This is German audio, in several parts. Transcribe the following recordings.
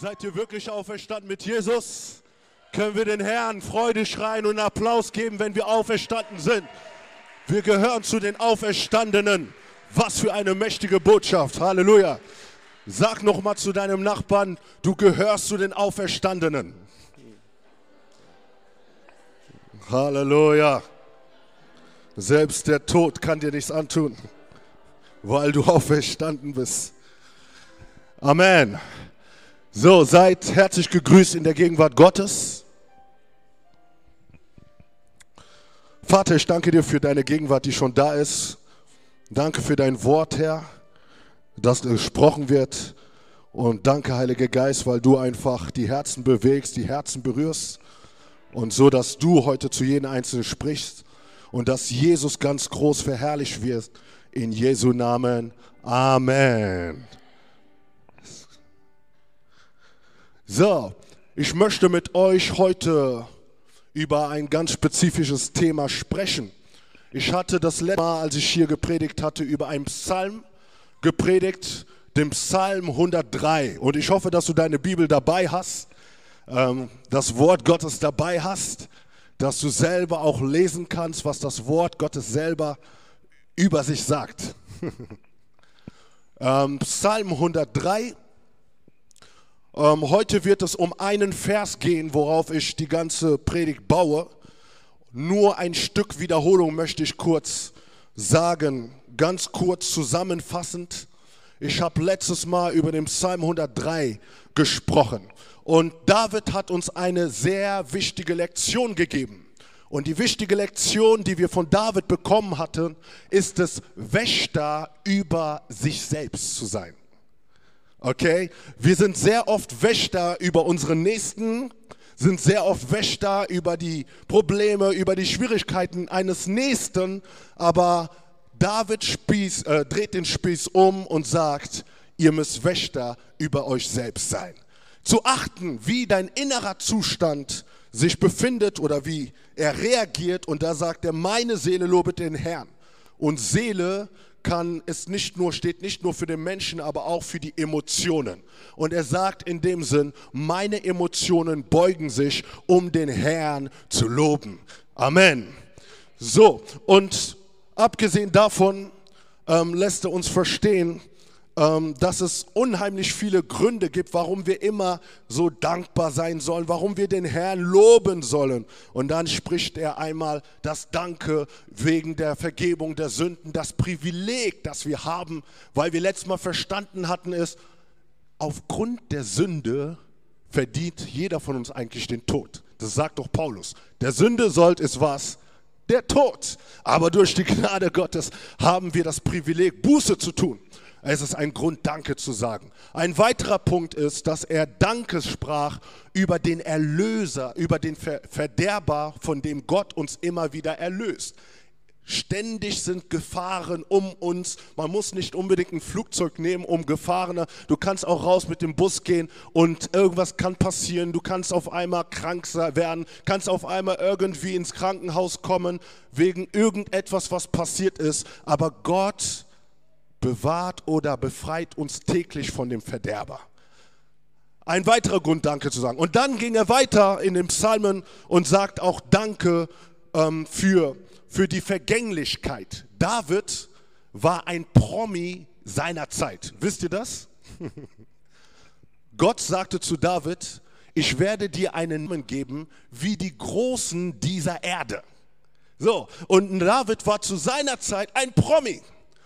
Seid ihr wirklich auferstanden mit Jesus? Können wir den Herrn Freude schreien und Applaus geben, wenn wir auferstanden sind? Wir gehören zu den Auferstandenen. Was für eine mächtige Botschaft. Halleluja. Sag noch mal zu deinem Nachbarn, du gehörst zu den Auferstandenen. Halleluja. Selbst der Tod kann dir nichts antun, weil du auferstanden bist. Amen. So, seid herzlich gegrüßt in der Gegenwart Gottes. Vater, ich danke dir für deine Gegenwart, die schon da ist. Danke für dein Wort, Herr, das gesprochen wird. Und danke, Heiliger Geist, weil du einfach die Herzen bewegst, die Herzen berührst. Und so, dass du heute zu jedem Einzelnen sprichst und dass Jesus ganz groß verherrlicht wird. In Jesu Namen. Amen. So, ich möchte mit euch heute über ein ganz spezifisches Thema sprechen. Ich hatte das letzte Mal, als ich hier gepredigt hatte, über einen Psalm gepredigt, den Psalm 103. Und ich hoffe, dass du deine Bibel dabei hast, ähm, das Wort Gottes dabei hast, dass du selber auch lesen kannst, was das Wort Gottes selber über sich sagt. ähm, Psalm 103. Ähm, heute wird es um einen Vers gehen, worauf ich die ganze Predigt baue. Nur ein Stück Wiederholung möchte ich kurz sagen, ganz kurz zusammenfassend. Ich habe letztes Mal über den Psalm 103 gesprochen und David hat uns eine sehr wichtige Lektion gegeben. Und die wichtige Lektion, die wir von David bekommen hatten, ist es, Wächter über sich selbst zu sein. Okay? Wir sind sehr oft Wächter über unseren Nächsten, sind sehr oft Wächter über die Probleme, über die Schwierigkeiten eines Nächsten, aber David Spieß, äh, dreht den Spieß um und sagt, ihr müsst Wächter über euch selbst sein. Zu achten, wie dein innerer Zustand sich befindet oder wie er reagiert. Und da sagt er, meine Seele lobet den Herrn. Und Seele kann es nicht nur, steht nicht nur für den Menschen, aber auch für die Emotionen. Und er sagt in dem Sinn, meine Emotionen beugen sich, um den Herrn zu loben. Amen. So, und abgesehen davon ähm, lässt er uns verstehen, dass es unheimlich viele Gründe gibt, warum wir immer so dankbar sein sollen, warum wir den Herrn loben sollen. Und dann spricht er einmal das Danke wegen der Vergebung der Sünden, das Privileg, das wir haben, weil wir letztes Mal verstanden hatten, ist, aufgrund der Sünde verdient jeder von uns eigentlich den Tod. Das sagt doch Paulus. Der Sünde sollt es was? Der Tod. Aber durch die Gnade Gottes haben wir das Privileg, Buße zu tun. Es ist ein Grund, Danke zu sagen. Ein weiterer Punkt ist, dass er Dankes sprach über den Erlöser, über den Verderber, von dem Gott uns immer wieder erlöst. Ständig sind Gefahren um uns. Man muss nicht unbedingt ein Flugzeug nehmen, um Gefahren. Du kannst auch raus mit dem Bus gehen und irgendwas kann passieren. Du kannst auf einmal krank werden, kannst auf einmal irgendwie ins Krankenhaus kommen wegen irgendetwas, was passiert ist. Aber Gott bewahrt oder befreit uns täglich von dem Verderber. Ein weiterer Grund, Danke zu sagen. Und dann ging er weiter in den Psalmen und sagt auch Danke ähm, für, für die Vergänglichkeit. David war ein Promi seiner Zeit. Wisst ihr das? Gott sagte zu David, ich werde dir einen Namen geben wie die Großen dieser Erde. So, und David war zu seiner Zeit ein Promi.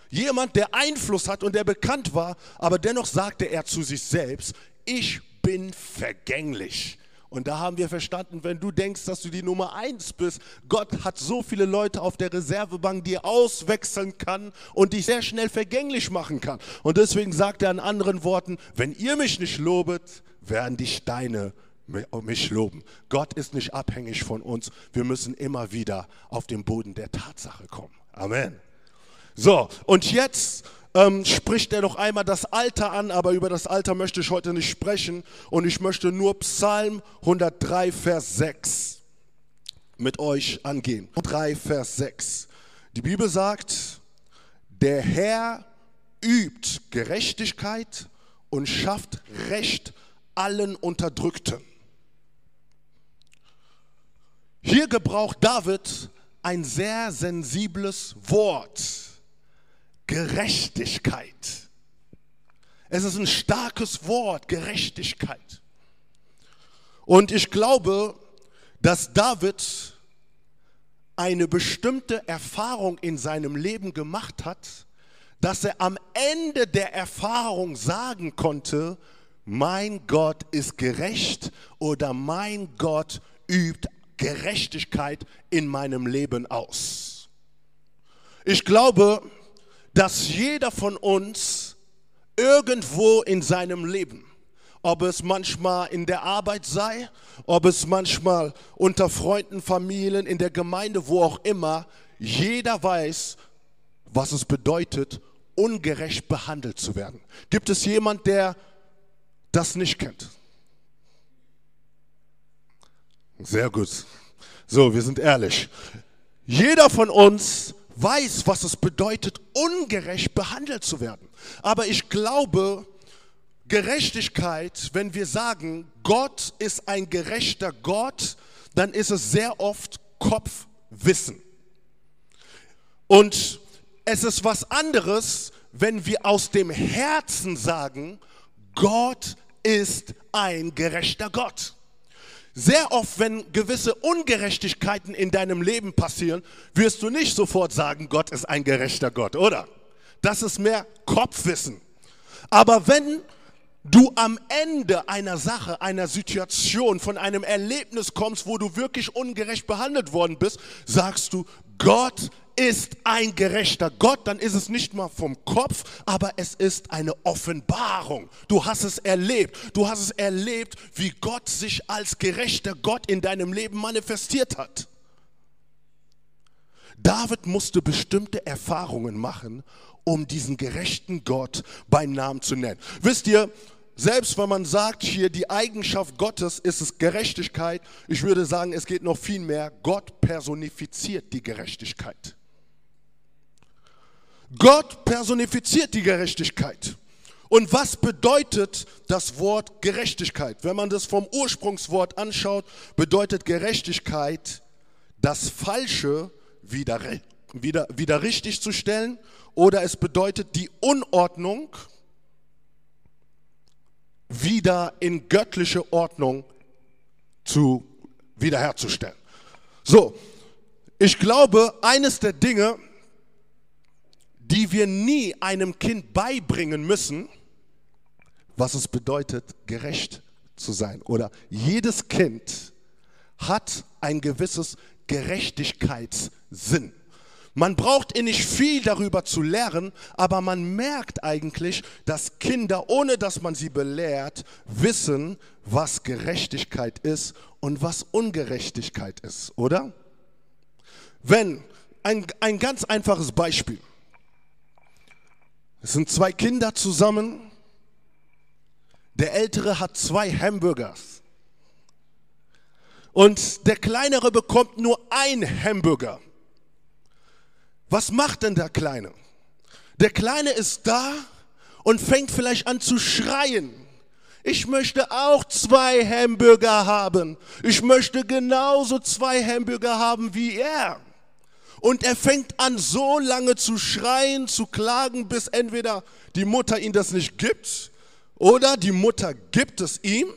Jemand, der Einfluss hat und der bekannt war, aber dennoch sagte er zu sich selbst, ich bin vergänglich. Und da haben wir verstanden, wenn du denkst, dass du die Nummer eins bist, Gott hat so viele Leute auf der Reservebank, die er auswechseln kann und dich sehr schnell vergänglich machen kann. Und deswegen sagt er in anderen Worten, wenn ihr mich nicht lobet, werden die Steine mich loben. Gott ist nicht abhängig von uns. Wir müssen immer wieder auf den Boden der Tatsache kommen. Amen. So, und jetzt ähm, spricht er noch einmal das Alter an, aber über das Alter möchte ich heute nicht sprechen. Und ich möchte nur Psalm 103, Vers 6 mit euch angehen. 3, Vers 6. Die Bibel sagt, der Herr übt Gerechtigkeit und schafft Recht allen Unterdrückten. Hier gebraucht David ein sehr sensibles Wort. Gerechtigkeit. Es ist ein starkes Wort, Gerechtigkeit. Und ich glaube, dass David eine bestimmte Erfahrung in seinem Leben gemacht hat, dass er am Ende der Erfahrung sagen konnte, mein Gott ist gerecht oder mein Gott übt Gerechtigkeit in meinem Leben aus. Ich glaube, dass jeder von uns irgendwo in seinem Leben, ob es manchmal in der Arbeit sei, ob es manchmal unter Freunden, Familien, in der Gemeinde, wo auch immer, jeder weiß, was es bedeutet, ungerecht behandelt zu werden. Gibt es jemand, der das nicht kennt? Sehr gut. So, wir sind ehrlich. Jeder von uns weiß, was es bedeutet, ungerecht behandelt zu werden. Aber ich glaube, Gerechtigkeit, wenn wir sagen, Gott ist ein gerechter Gott, dann ist es sehr oft Kopfwissen. Und es ist was anderes, wenn wir aus dem Herzen sagen, Gott ist ein gerechter Gott. Sehr oft, wenn gewisse Ungerechtigkeiten in deinem Leben passieren, wirst du nicht sofort sagen, Gott ist ein gerechter Gott, oder? Das ist mehr Kopfwissen. Aber wenn du am Ende einer Sache, einer Situation, von einem Erlebnis kommst, wo du wirklich ungerecht behandelt worden bist, sagst du, Gott ist ein gerechter Gott, dann ist es nicht mal vom Kopf, aber es ist eine Offenbarung. Du hast es erlebt. Du hast es erlebt, wie Gott sich als gerechter Gott in deinem Leben manifestiert hat. David musste bestimmte Erfahrungen machen, um diesen gerechten Gott beim Namen zu nennen. Wisst ihr, selbst wenn man sagt, hier die Eigenschaft Gottes ist es Gerechtigkeit, ich würde sagen, es geht noch viel mehr. Gott personifiziert die Gerechtigkeit. Gott personifiziert die Gerechtigkeit. Und was bedeutet das Wort Gerechtigkeit? Wenn man das vom Ursprungswort anschaut, bedeutet Gerechtigkeit, das Falsche wieder, wieder, wieder richtig zu stellen oder es bedeutet die Unordnung wieder in göttliche Ordnung zu wiederherzustellen. So, ich glaube, eines der Dinge, die wir nie einem Kind beibringen müssen, was es bedeutet, gerecht zu sein. Oder jedes Kind hat ein gewisses Gerechtigkeitssinn. Man braucht nicht viel darüber zu lernen, aber man merkt eigentlich, dass Kinder, ohne dass man sie belehrt, wissen, was Gerechtigkeit ist und was Ungerechtigkeit ist, oder? Wenn, ein, ein ganz einfaches Beispiel. Es sind zwei Kinder zusammen. Der Ältere hat zwei Hamburgers. Und der Kleinere bekommt nur ein Hamburger. Was macht denn der Kleine? Der Kleine ist da und fängt vielleicht an zu schreien. Ich möchte auch zwei Hamburger haben. Ich möchte genauso zwei Hamburger haben wie er. Und er fängt an so lange zu schreien, zu klagen, bis entweder die Mutter ihm das nicht gibt oder die Mutter gibt es ihm.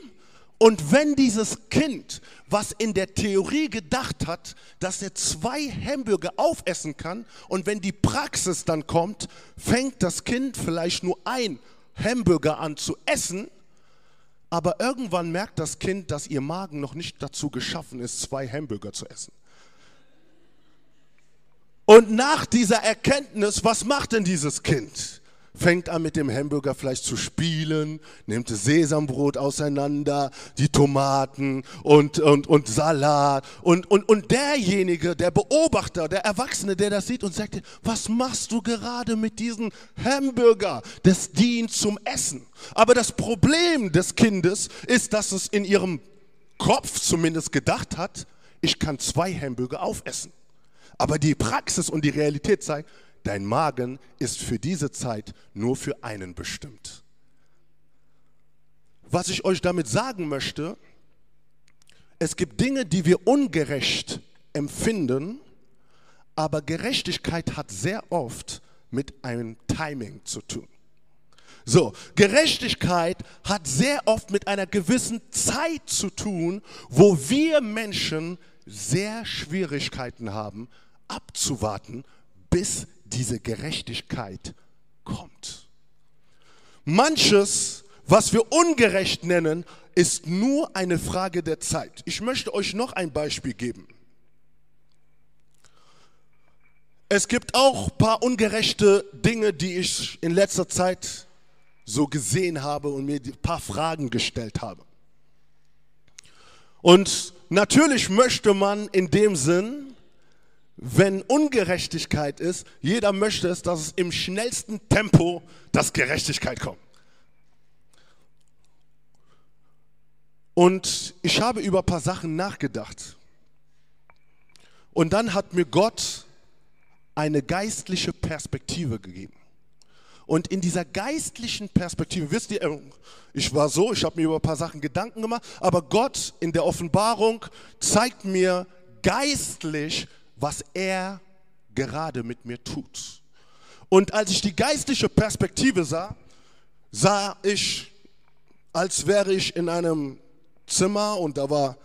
Und wenn dieses Kind was in der Theorie gedacht hat, dass er zwei Hamburger aufessen kann und wenn die Praxis dann kommt, fängt das Kind vielleicht nur ein Hamburger an zu essen, aber irgendwann merkt das Kind, dass ihr Magen noch nicht dazu geschaffen ist, zwei Hamburger zu essen. Und nach dieser Erkenntnis, was macht denn dieses Kind? fängt an mit dem Hamburger vielleicht zu spielen, nimmt Sesambrot auseinander, die Tomaten und, und, und Salat. Und, und, und derjenige, der Beobachter, der Erwachsene, der das sieht und sagt, was machst du gerade mit diesem Hamburger? Das dient zum Essen. Aber das Problem des Kindes ist, dass es in ihrem Kopf zumindest gedacht hat, ich kann zwei Hamburger aufessen. Aber die Praxis und die Realität zeigt, dein Magen ist für diese Zeit nur für einen bestimmt. Was ich euch damit sagen möchte, es gibt Dinge, die wir ungerecht empfinden, aber Gerechtigkeit hat sehr oft mit einem Timing zu tun. So, Gerechtigkeit hat sehr oft mit einer gewissen Zeit zu tun, wo wir Menschen sehr Schwierigkeiten haben, abzuwarten, bis diese Gerechtigkeit kommt. Manches, was wir ungerecht nennen, ist nur eine Frage der Zeit. Ich möchte euch noch ein Beispiel geben. Es gibt auch ein paar ungerechte Dinge, die ich in letzter Zeit so gesehen habe und mir ein paar Fragen gestellt habe. Und natürlich möchte man in dem Sinn wenn Ungerechtigkeit ist, jeder möchte es, dass es im schnellsten Tempo, dass Gerechtigkeit kommt. Und ich habe über ein paar Sachen nachgedacht. Und dann hat mir Gott eine geistliche Perspektive gegeben. Und in dieser geistlichen Perspektive, wisst ihr, ich war so, ich habe mir über ein paar Sachen Gedanken gemacht, aber Gott in der Offenbarung zeigt mir geistlich, was er gerade mit mir tut. Und als ich die geistliche Perspektive sah, sah ich, als wäre ich in einem Zimmer und da war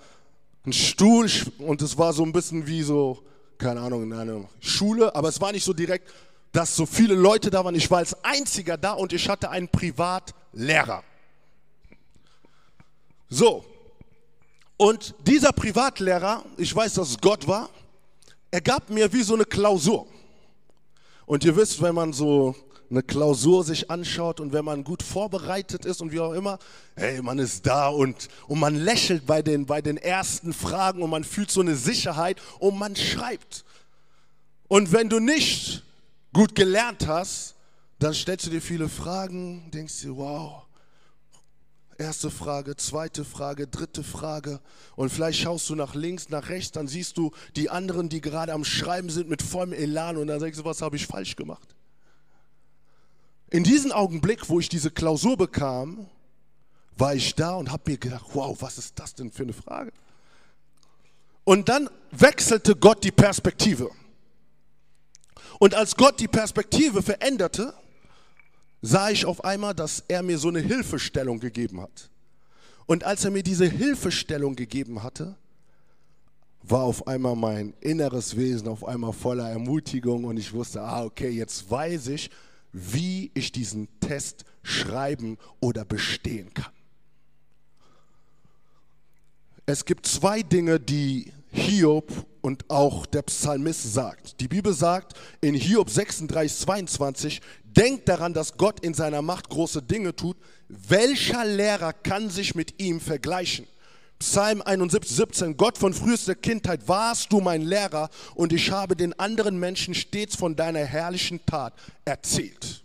ein Stuhl und es war so ein bisschen wie so, keine Ahnung, in einer Schule, aber es war nicht so direkt, dass so viele Leute da waren. Ich war als einziger da und ich hatte einen Privatlehrer. So, und dieser Privatlehrer, ich weiß, dass es Gott war, er gab mir wie so eine Klausur. Und ihr wisst, wenn man so eine Klausur sich anschaut und wenn man gut vorbereitet ist und wie auch immer, hey, man ist da und, und man lächelt bei den, bei den ersten Fragen und man fühlt so eine Sicherheit und man schreibt. Und wenn du nicht gut gelernt hast, dann stellst du dir viele Fragen, denkst dir, wow, Erste Frage, zweite Frage, dritte Frage. Und vielleicht schaust du nach links, nach rechts, dann siehst du die anderen, die gerade am Schreiben sind mit vollem Elan und dann denkst du, was habe ich falsch gemacht? In diesem Augenblick, wo ich diese Klausur bekam, war ich da und habe mir gedacht, wow, was ist das denn für eine Frage? Und dann wechselte Gott die Perspektive. Und als Gott die Perspektive veränderte, sah ich auf einmal, dass er mir so eine Hilfestellung gegeben hat. Und als er mir diese Hilfestellung gegeben hatte, war auf einmal mein inneres Wesen auf einmal voller Ermutigung und ich wusste, ah, okay, jetzt weiß ich, wie ich diesen Test schreiben oder bestehen kann. Es gibt zwei Dinge, die Hiob und auch der Psalmist sagt. Die Bibel sagt in Hiob 36, 22, denkt daran, dass Gott in seiner Macht große Dinge tut. Welcher Lehrer kann sich mit ihm vergleichen? Psalm 71, 17, Gott von frühester Kindheit warst du mein Lehrer und ich habe den anderen Menschen stets von deiner herrlichen Tat erzählt.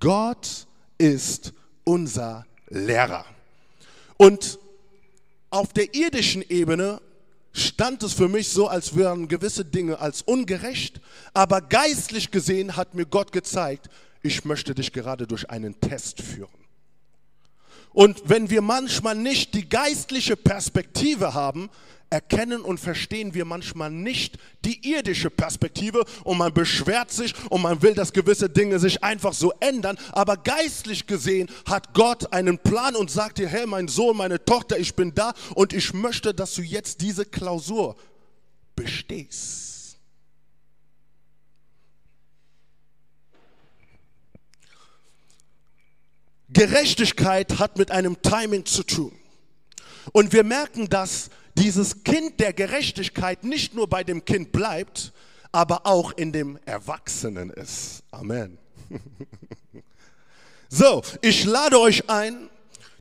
Gott ist unser Lehrer. Und auf der irdischen Ebene stand es für mich so, als wären gewisse Dinge als ungerecht, aber geistlich gesehen hat mir Gott gezeigt, ich möchte dich gerade durch einen Test führen. Und wenn wir manchmal nicht die geistliche Perspektive haben, erkennen und verstehen wir manchmal nicht die irdische Perspektive und man beschwert sich und man will, dass gewisse Dinge sich einfach so ändern. Aber geistlich gesehen hat Gott einen Plan und sagt dir, hey mein Sohn, meine Tochter, ich bin da und ich möchte, dass du jetzt diese Klausur bestehst. Gerechtigkeit hat mit einem Timing zu tun. Und wir merken, dass dieses Kind der Gerechtigkeit nicht nur bei dem Kind bleibt, aber auch in dem Erwachsenen ist. Amen. So, ich lade euch ein,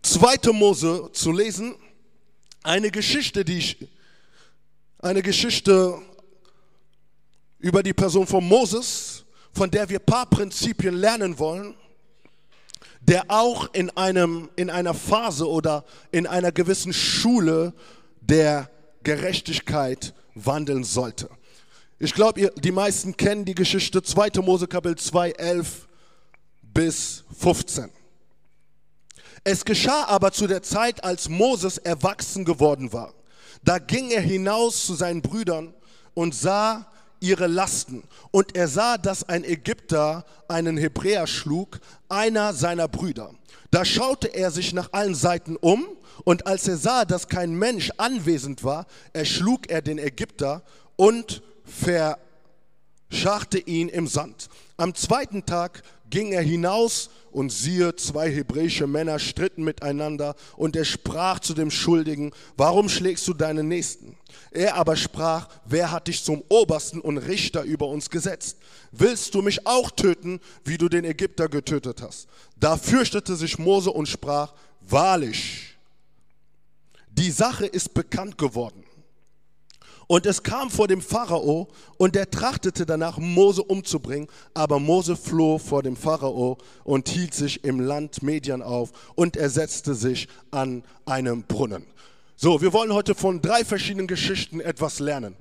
2. Mose zu lesen. Eine Geschichte, die ich, eine Geschichte über die Person von Moses, von der wir ein paar Prinzipien lernen wollen, der auch in, einem, in einer Phase oder in einer gewissen Schule der Gerechtigkeit wandeln sollte. Ich glaube, die meisten kennen die Geschichte 2. Mose Kapitel 2, 11 bis 15. Es geschah aber zu der Zeit, als Moses erwachsen geworden war. Da ging er hinaus zu seinen Brüdern und sah ihre Lasten. Und er sah, dass ein Ägypter einen Hebräer schlug, einer seiner Brüder. Da schaute er sich nach allen Seiten um und als er sah, dass kein Mensch anwesend war, erschlug er den Ägypter und verscharrte ihn im Sand. Am zweiten Tag ging er hinaus und siehe, zwei hebräische Männer stritten miteinander und er sprach zu dem Schuldigen, warum schlägst du deinen Nächsten? Er aber sprach, wer hat dich zum Obersten und Richter über uns gesetzt? Willst du mich auch töten, wie du den Ägypter getötet hast? Da fürchtete sich Mose und sprach, wahrlich, die Sache ist bekannt geworden. Und es kam vor dem Pharao und er trachtete danach, Mose umzubringen. Aber Mose floh vor dem Pharao und hielt sich im Land Median auf und er setzte sich an einem Brunnen. So, wir wollen heute von drei verschiedenen Geschichten etwas lernen.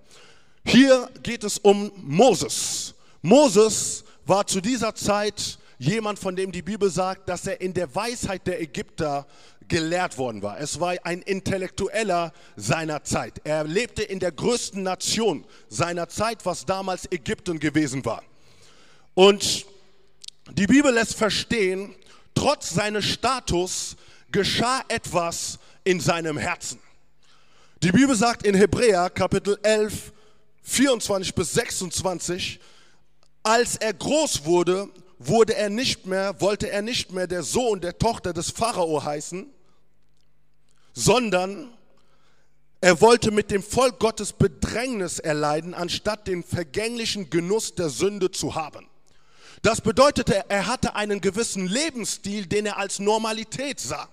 Hier geht es um Moses. Moses war zu dieser Zeit jemand, von dem die Bibel sagt, dass er in der Weisheit der Ägypter gelehrt worden war. Es war ein Intellektueller seiner Zeit. Er lebte in der größten Nation seiner Zeit, was damals Ägypten gewesen war. Und die Bibel lässt verstehen, trotz seines Status geschah etwas in seinem Herzen. Die Bibel sagt in Hebräer Kapitel 11, 24 bis 26, als er groß wurde, wurde er nicht mehr, wollte er nicht mehr der Sohn der Tochter des Pharao heißen, sondern er wollte mit dem Volk Gottes Bedrängnis erleiden, anstatt den vergänglichen Genuss der Sünde zu haben. Das bedeutete, er hatte einen gewissen Lebensstil, den er als Normalität sah.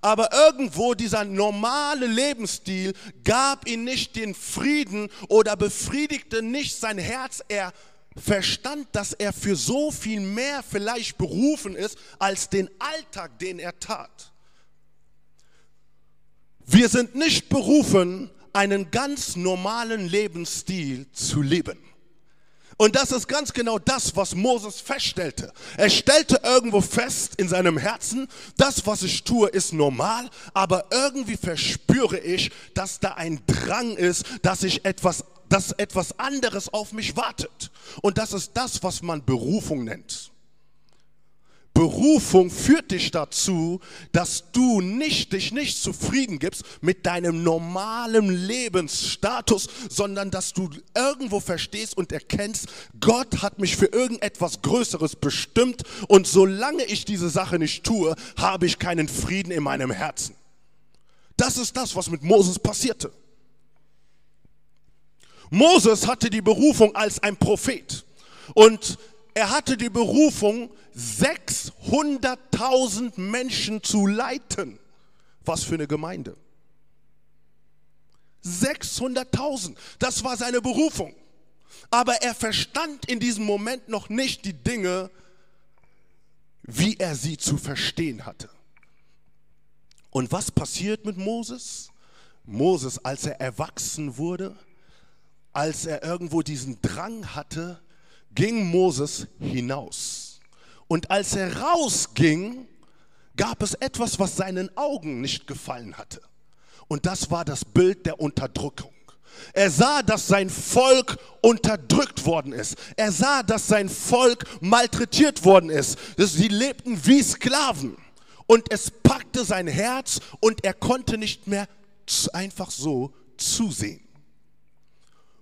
Aber irgendwo dieser normale Lebensstil gab ihm nicht den Frieden oder befriedigte nicht sein Herz. Er verstand, dass er für so viel mehr vielleicht berufen ist als den Alltag, den er tat. Wir sind nicht berufen, einen ganz normalen Lebensstil zu leben. Und das ist ganz genau das, was Moses feststellte. Er stellte irgendwo fest in seinem Herzen, das, was ich tue, ist normal, aber irgendwie verspüre ich, dass da ein Drang ist, dass ich etwas, dass etwas anderes auf mich wartet. Und das ist das, was man Berufung nennt. Berufung führt dich dazu, dass du nicht, dich nicht zufrieden gibst mit deinem normalen Lebensstatus, sondern dass du irgendwo verstehst und erkennst, Gott hat mich für irgendetwas Größeres bestimmt und solange ich diese Sache nicht tue, habe ich keinen Frieden in meinem Herzen. Das ist das, was mit Moses passierte. Moses hatte die Berufung als ein Prophet und er hatte die Berufung, 600.000 Menschen zu leiten. Was für eine Gemeinde. 600.000, das war seine Berufung. Aber er verstand in diesem Moment noch nicht die Dinge, wie er sie zu verstehen hatte. Und was passiert mit Moses? Moses, als er erwachsen wurde, als er irgendwo diesen Drang hatte, ging Moses hinaus. Und als er rausging, gab es etwas, was seinen Augen nicht gefallen hatte. Und das war das Bild der Unterdrückung. Er sah, dass sein Volk unterdrückt worden ist. Er sah, dass sein Volk malträtiert worden ist. Sie lebten wie Sklaven. Und es packte sein Herz und er konnte nicht mehr einfach so zusehen.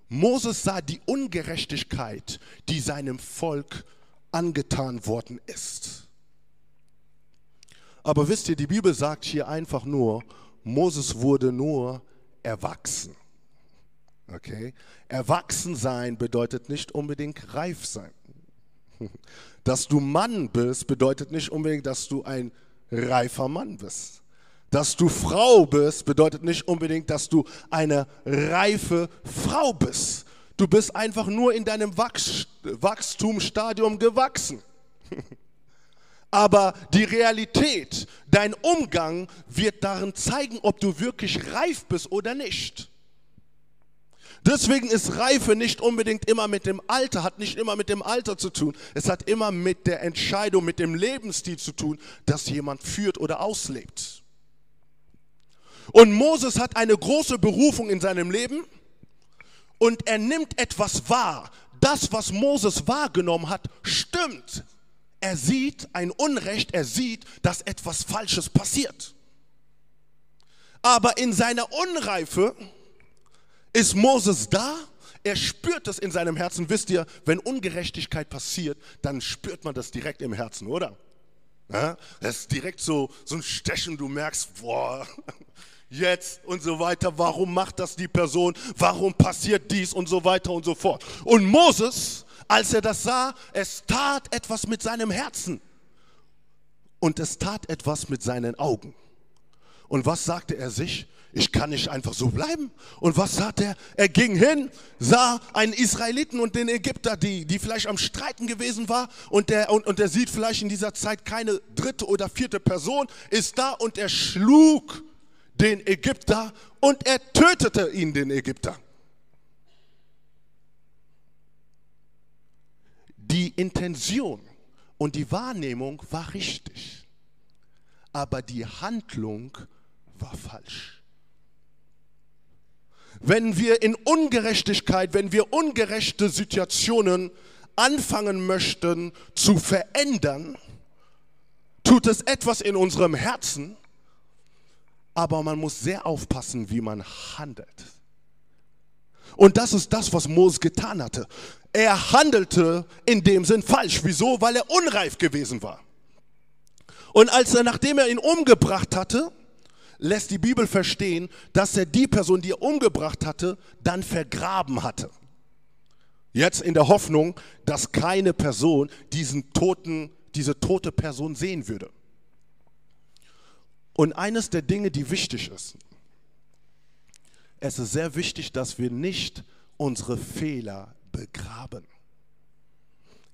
Moses sah die Ungerechtigkeit, die seinem Volk angetan worden ist. Aber wisst ihr, die Bibel sagt hier einfach nur, Moses wurde nur erwachsen. Okay? Erwachsen sein bedeutet nicht unbedingt reif sein. Dass du Mann bist, bedeutet nicht unbedingt, dass du ein reifer Mann bist. Dass du Frau bist, bedeutet nicht unbedingt, dass du eine reife Frau bist. Du bist einfach nur in deinem Wachs Wachstumsstadium gewachsen. Aber die Realität, dein Umgang wird darin zeigen, ob du wirklich reif bist oder nicht. Deswegen ist Reife nicht unbedingt immer mit dem Alter, hat nicht immer mit dem Alter zu tun. Es hat immer mit der Entscheidung, mit dem Lebensstil zu tun, das jemand führt oder auslebt. Und Moses hat eine große Berufung in seinem Leben und er nimmt etwas wahr. Das, was Moses wahrgenommen hat, stimmt. Er sieht ein Unrecht, er sieht, dass etwas Falsches passiert. Aber in seiner Unreife ist Moses da, er spürt es in seinem Herzen. Wisst ihr, wenn Ungerechtigkeit passiert, dann spürt man das direkt im Herzen, oder? Ja, das ist direkt so, so ein Stechen, du merkst, boah, jetzt und so weiter, warum macht das die Person, warum passiert dies und so weiter und so fort. Und Moses, als er das sah, es tat etwas mit seinem Herzen und es tat etwas mit seinen Augen. Und was sagte er sich? Ich kann nicht einfach so bleiben. Und was hat er? Er ging hin, sah einen Israeliten und den Ägypter, die, die vielleicht am Streiten gewesen war. Und der, und, und der sieht vielleicht in dieser Zeit keine dritte oder vierte Person, ist da und er schlug den Ägypter und er tötete ihn, den Ägypter. Die Intention und die Wahrnehmung war richtig, aber die Handlung war falsch wenn wir in Ungerechtigkeit, wenn wir ungerechte Situationen anfangen möchten zu verändern, tut es etwas in unserem Herzen, aber man muss sehr aufpassen, wie man handelt. Und das ist das, was Moses getan hatte. Er handelte in dem Sinn falsch. Wieso? Weil er unreif gewesen war. Und als er, nachdem er ihn umgebracht hatte, lässt die Bibel verstehen, dass er die Person, die er umgebracht hatte, dann vergraben hatte. Jetzt in der Hoffnung, dass keine Person diesen toten, diese tote Person sehen würde. Und eines der Dinge, die wichtig ist, es ist sehr wichtig, dass wir nicht unsere Fehler begraben.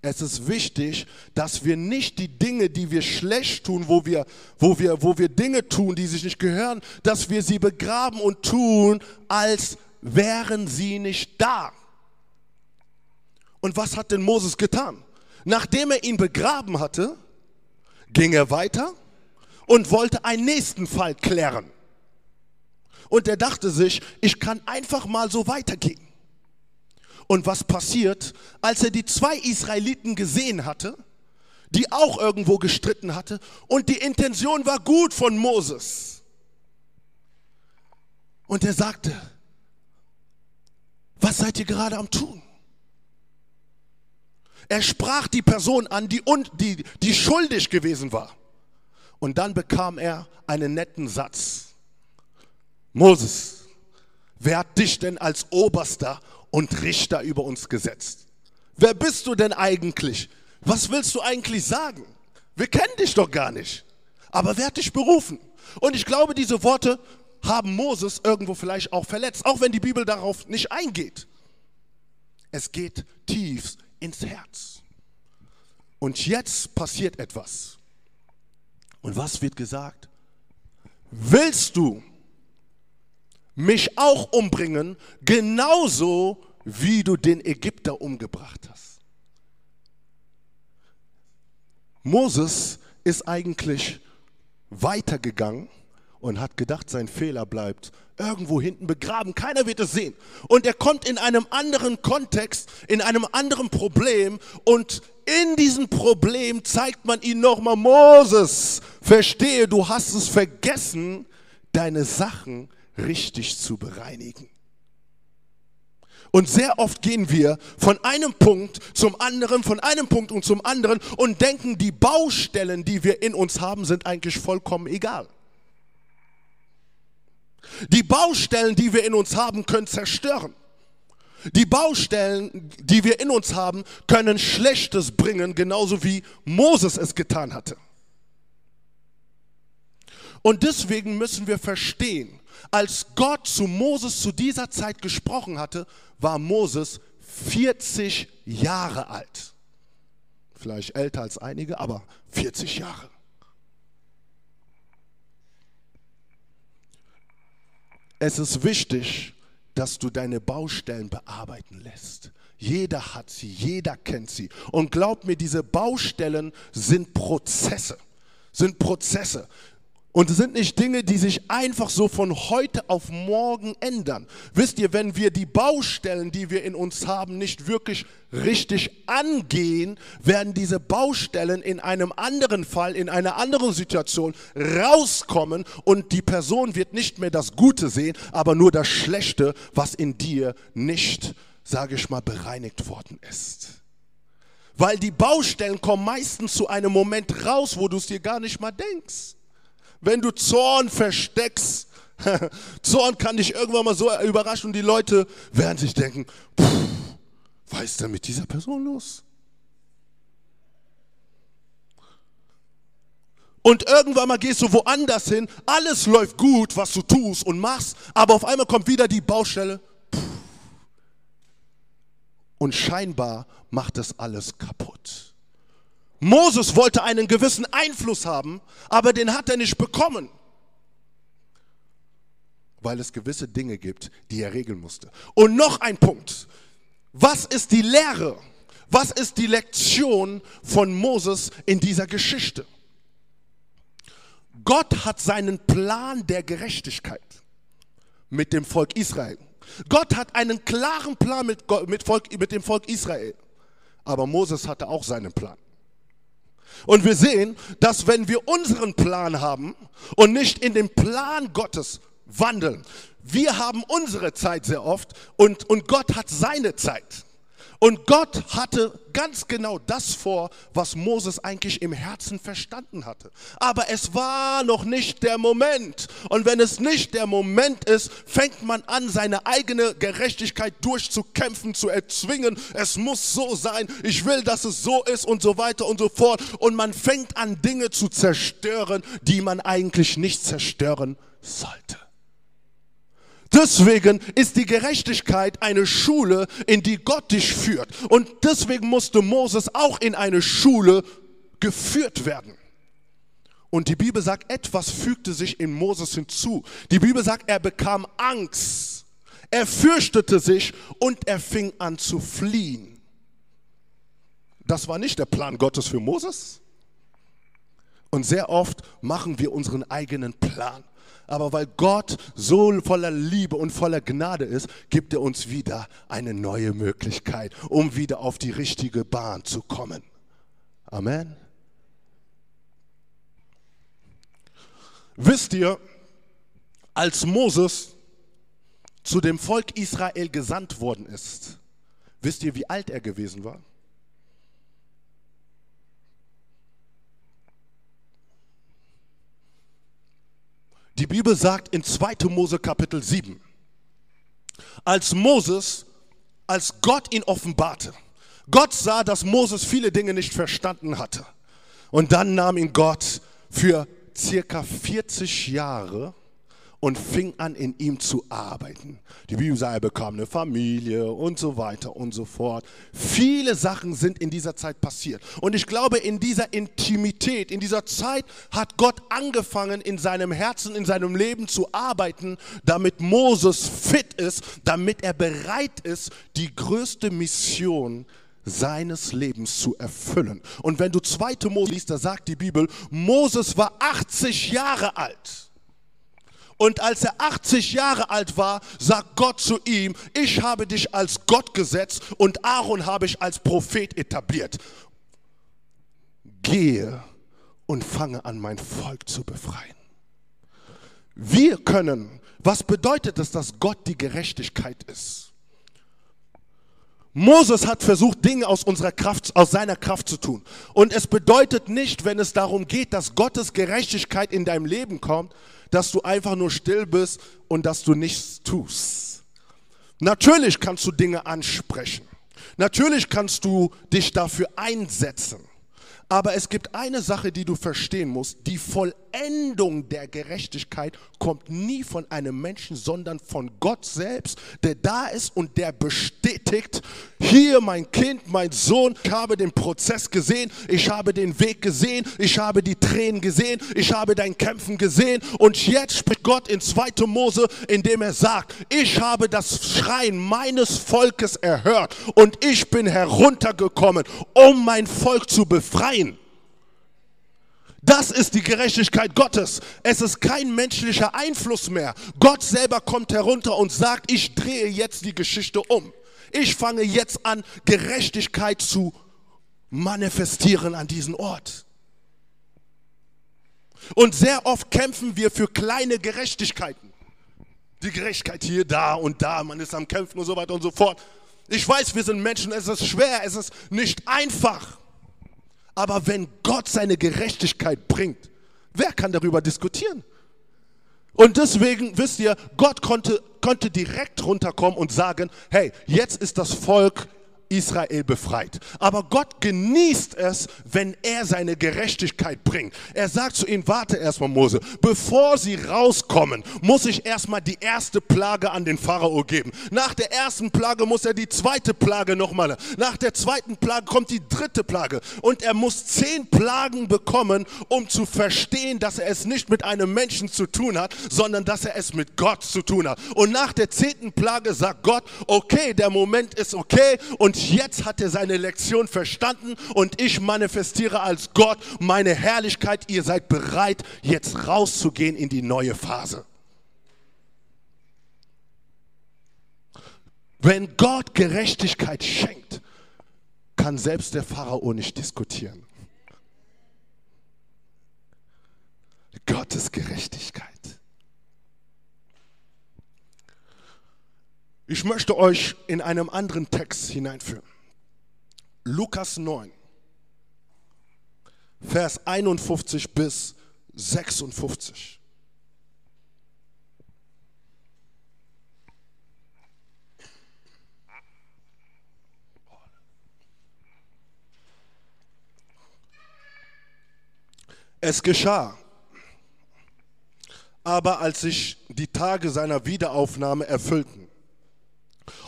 Es ist wichtig, dass wir nicht die Dinge, die wir schlecht tun, wo wir, wo wir, wo wir Dinge tun, die sich nicht gehören, dass wir sie begraben und tun, als wären sie nicht da. Und was hat denn Moses getan? Nachdem er ihn begraben hatte, ging er weiter und wollte einen nächsten Fall klären. Und er dachte sich, ich kann einfach mal so weitergehen. Und was passiert, als er die zwei Israeliten gesehen hatte, die auch irgendwo gestritten hatte und die Intention war gut von Moses. Und er sagte, was seid ihr gerade am tun? Er sprach die Person an, die, die, die schuldig gewesen war. Und dann bekam er einen netten Satz. Moses, wer hat dich denn als Oberster und Richter über uns gesetzt. Wer bist du denn eigentlich? Was willst du eigentlich sagen? Wir kennen dich doch gar nicht. Aber wer hat dich berufen? Und ich glaube, diese Worte haben Moses irgendwo vielleicht auch verletzt, auch wenn die Bibel darauf nicht eingeht. Es geht tief ins Herz. Und jetzt passiert etwas. Und was wird gesagt? Willst du mich auch umbringen, genauso wie du den Ägypter umgebracht hast. Moses ist eigentlich weitergegangen und hat gedacht, sein Fehler bleibt irgendwo hinten begraben. Keiner wird es sehen. Und er kommt in einem anderen Kontext, in einem anderen Problem und in diesem Problem zeigt man ihn nochmal, Moses, verstehe, du hast es vergessen, deine Sachen richtig zu bereinigen. Und sehr oft gehen wir von einem Punkt zum anderen, von einem Punkt und zum anderen und denken, die Baustellen, die wir in uns haben, sind eigentlich vollkommen egal. Die Baustellen, die wir in uns haben, können zerstören. Die Baustellen, die wir in uns haben, können Schlechtes bringen, genauso wie Moses es getan hatte. Und deswegen müssen wir verstehen, als Gott zu Moses zu dieser Zeit gesprochen hatte, war Moses 40 Jahre alt. Vielleicht älter als einige, aber 40 Jahre. Es ist wichtig, dass du deine Baustellen bearbeiten lässt. Jeder hat sie, jeder kennt sie. Und glaub mir, diese Baustellen sind Prozesse, sind Prozesse. Und es sind nicht Dinge, die sich einfach so von heute auf morgen ändern. Wisst ihr, wenn wir die Baustellen, die wir in uns haben, nicht wirklich richtig angehen, werden diese Baustellen in einem anderen Fall, in einer anderen Situation rauskommen und die Person wird nicht mehr das Gute sehen, aber nur das Schlechte, was in dir nicht, sage ich mal, bereinigt worden ist. Weil die Baustellen kommen meistens zu einem Moment raus, wo du es dir gar nicht mal denkst. Wenn du Zorn versteckst, Zorn kann dich irgendwann mal so überraschen und die Leute werden sich denken, was ist denn mit dieser Person los? Und irgendwann mal gehst du woanders hin, alles läuft gut, was du tust und machst, aber auf einmal kommt wieder die Baustelle. Und scheinbar macht das alles kaputt. Moses wollte einen gewissen Einfluss haben, aber den hat er nicht bekommen, weil es gewisse Dinge gibt, die er regeln musste. Und noch ein Punkt. Was ist die Lehre? Was ist die Lektion von Moses in dieser Geschichte? Gott hat seinen Plan der Gerechtigkeit mit dem Volk Israel. Gott hat einen klaren Plan mit, Volk, mit dem Volk Israel. Aber Moses hatte auch seinen Plan. Und wir sehen, dass wenn wir unseren Plan haben und nicht in den Plan Gottes wandeln, wir haben unsere Zeit sehr oft und, und Gott hat seine Zeit. Und Gott hatte ganz genau das vor, was Moses eigentlich im Herzen verstanden hatte. Aber es war noch nicht der Moment. Und wenn es nicht der Moment ist, fängt man an, seine eigene Gerechtigkeit durchzukämpfen, zu erzwingen. Es muss so sein. Ich will, dass es so ist und so weiter und so fort. Und man fängt an, Dinge zu zerstören, die man eigentlich nicht zerstören sollte. Deswegen ist die Gerechtigkeit eine Schule, in die Gott dich führt. Und deswegen musste Moses auch in eine Schule geführt werden. Und die Bibel sagt, etwas fügte sich in Moses hinzu. Die Bibel sagt, er bekam Angst. Er fürchtete sich und er fing an zu fliehen. Das war nicht der Plan Gottes für Moses. Und sehr oft machen wir unseren eigenen Plan aber weil Gott so voller Liebe und voller Gnade ist, gibt er uns wieder eine neue Möglichkeit, um wieder auf die richtige Bahn zu kommen. Amen. Wisst ihr, als Moses zu dem Volk Israel gesandt worden ist, wisst ihr, wie alt er gewesen war? Die Bibel sagt in 2. Mose Kapitel 7, als Moses, als Gott ihn offenbarte, Gott sah, dass Moses viele Dinge nicht verstanden hatte. Und dann nahm ihn Gott für circa 40 Jahre und fing an, in ihm zu arbeiten. Die Bibel sagt, er bekam eine Familie und so weiter und so fort. Viele Sachen sind in dieser Zeit passiert. Und ich glaube, in dieser Intimität, in dieser Zeit hat Gott angefangen, in seinem Herzen, in seinem Leben zu arbeiten, damit Moses fit ist, damit er bereit ist, die größte Mission seines Lebens zu erfüllen. Und wenn du zweite Mose liest, da sagt die Bibel, Moses war 80 Jahre alt. Und als er 80 Jahre alt war, sagt Gott zu ihm, ich habe dich als Gott gesetzt und Aaron habe ich als Prophet etabliert. Gehe und fange an, mein Volk zu befreien. Wir können, was bedeutet es, dass Gott die Gerechtigkeit ist? Moses hat versucht, Dinge aus unserer Kraft, aus seiner Kraft zu tun. Und es bedeutet nicht, wenn es darum geht, dass Gottes Gerechtigkeit in deinem Leben kommt, dass du einfach nur still bist und dass du nichts tust. Natürlich kannst du Dinge ansprechen. Natürlich kannst du dich dafür einsetzen. Aber es gibt eine Sache, die du verstehen musst. Die Vollendung der Gerechtigkeit kommt nie von einem Menschen, sondern von Gott selbst, der da ist und der bestätigt, hier mein Kind, mein Sohn, ich habe den Prozess gesehen, ich habe den Weg gesehen, ich habe die Tränen gesehen, ich habe dein Kämpfen gesehen und jetzt spricht Gott in 2. Mose, indem er sagt, ich habe das Schreien meines Volkes erhört und ich bin heruntergekommen, um mein Volk zu befreien. Das ist die Gerechtigkeit Gottes. Es ist kein menschlicher Einfluss mehr. Gott selber kommt herunter und sagt, ich drehe jetzt die Geschichte um. Ich fange jetzt an, Gerechtigkeit zu manifestieren an diesem Ort. Und sehr oft kämpfen wir für kleine Gerechtigkeiten. Die Gerechtigkeit hier, da und da, man ist am Kämpfen und so weiter und so fort. Ich weiß, wir sind Menschen, es ist schwer, es ist nicht einfach. Aber wenn Gott seine Gerechtigkeit bringt, wer kann darüber diskutieren? Und deswegen, wisst ihr, Gott konnte, konnte direkt runterkommen und sagen, hey, jetzt ist das Volk Israel befreit. Aber Gott genießt es, wenn er seine Gerechtigkeit bringt. Er sagt zu ihnen, warte erstmal Mose, bevor sie rauskommen, muss ich erstmal die erste Plage an den Pharao geben. Nach der ersten Plage muss er die zweite Plage nochmal. Nach der zweiten Plage kommt die dritte Plage. Und er muss zehn Plagen bekommen, um zu verstehen, dass er es nicht mit einem Menschen zu tun hat, sondern dass er es mit Gott zu tun hat. Und nach der zehnten Plage sagt Gott, okay, der Moment ist okay und jetzt hat er seine Lektion verstanden und ich manifestiere als Gott meine Herrlichkeit. Ihr seid bereit, jetzt rauszugehen in die neue Phase. Wenn Gott Gerechtigkeit schenkt, kann selbst der Pharao nicht diskutieren. Gottes Gerechtigkeit. Ich möchte euch in einem anderen Text hineinführen. Lukas 9, Vers 51 bis 56. Es geschah, aber als sich die Tage seiner Wiederaufnahme erfüllten,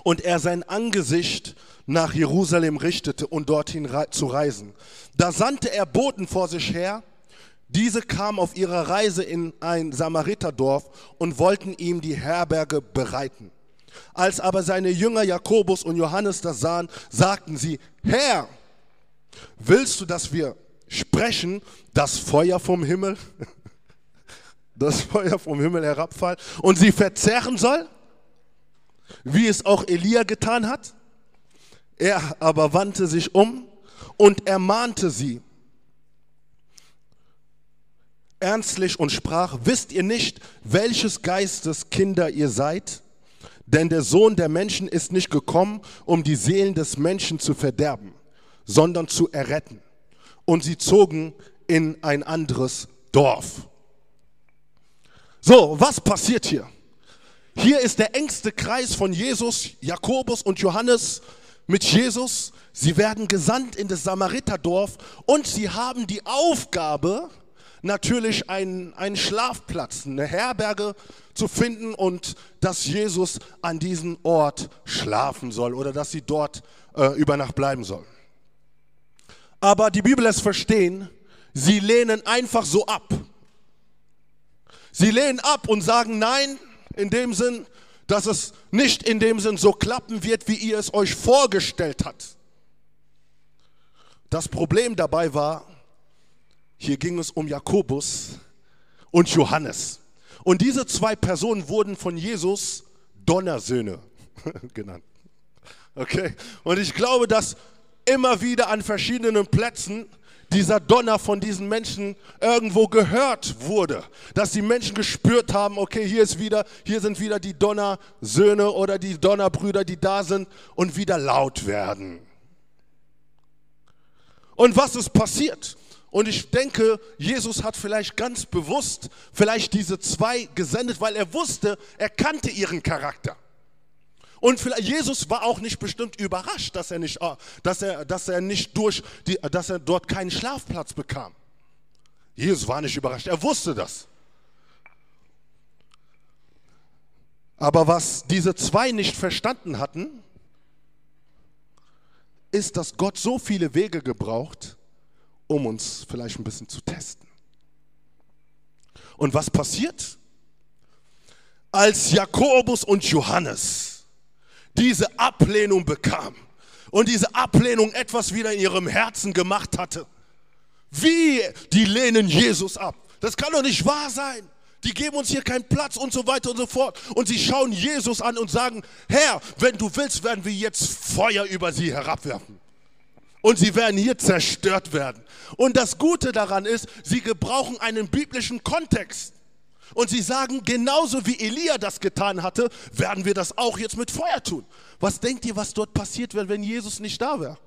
und er sein Angesicht nach Jerusalem richtete und dorthin zu reisen. Da sandte er Boten vor sich her, diese kamen auf ihrer Reise in ein Samariterdorf und wollten ihm die Herberge bereiten. Als aber seine Jünger Jakobus und Johannes das sahen, sagten sie, Herr, willst du, dass wir sprechen, das Feuer vom Himmel, das Feuer vom Himmel herabfallen und sie verzerren soll? Wie es auch Elia getan hat. Er aber wandte sich um und ermahnte sie ernstlich und sprach, wisst ihr nicht, welches Geistes Kinder ihr seid? Denn der Sohn der Menschen ist nicht gekommen, um die Seelen des Menschen zu verderben, sondern zu erretten. Und sie zogen in ein anderes Dorf. So, was passiert hier? Hier ist der engste Kreis von Jesus, Jakobus und Johannes mit Jesus. Sie werden gesandt in das Samariterdorf und sie haben die Aufgabe, natürlich einen, einen Schlafplatz, eine Herberge zu finden und dass Jesus an diesem Ort schlafen soll oder dass sie dort äh, über Nacht bleiben soll. Aber die Bibel lässt verstehen, sie lehnen einfach so ab. Sie lehnen ab und sagen, nein, in dem Sinn, dass es nicht in dem Sinn so klappen wird, wie ihr es euch vorgestellt habt. Das Problem dabei war, hier ging es um Jakobus und Johannes. Und diese zwei Personen wurden von Jesus Donnersöhne genannt. Okay? Und ich glaube, dass immer wieder an verschiedenen Plätzen dieser Donner von diesen Menschen irgendwo gehört wurde. Dass die Menschen gespürt haben, okay, hier ist wieder, hier sind wieder die Donnersöhne oder die Donnerbrüder, die da sind und wieder laut werden. Und was ist passiert? Und ich denke, Jesus hat vielleicht ganz bewusst vielleicht diese zwei gesendet, weil er wusste, er kannte ihren Charakter. Und vielleicht, Jesus war auch nicht bestimmt überrascht, dass er nicht, äh, dass er, dass er nicht durch die, dass er dort keinen Schlafplatz bekam. Jesus war nicht überrascht, er wusste das. Aber was diese zwei nicht verstanden hatten, ist, dass Gott so viele Wege gebraucht, um uns vielleicht ein bisschen zu testen. Und was passiert? Als Jakobus und Johannes diese Ablehnung bekamen und diese Ablehnung etwas wieder in ihrem Herzen gemacht hatte, wie die lehnen Jesus ab. Das kann doch nicht wahr sein. Die geben uns hier keinen Platz und so weiter und so fort. Und sie schauen Jesus an und sagen, Herr, wenn du willst, werden wir jetzt Feuer über sie herabwerfen. Und sie werden hier zerstört werden. Und das Gute daran ist, sie gebrauchen einen biblischen Kontext. Und sie sagen, genauso wie Elia das getan hatte, werden wir das auch jetzt mit Feuer tun. Was denkt ihr, was dort passiert wäre, wenn Jesus nicht da wäre?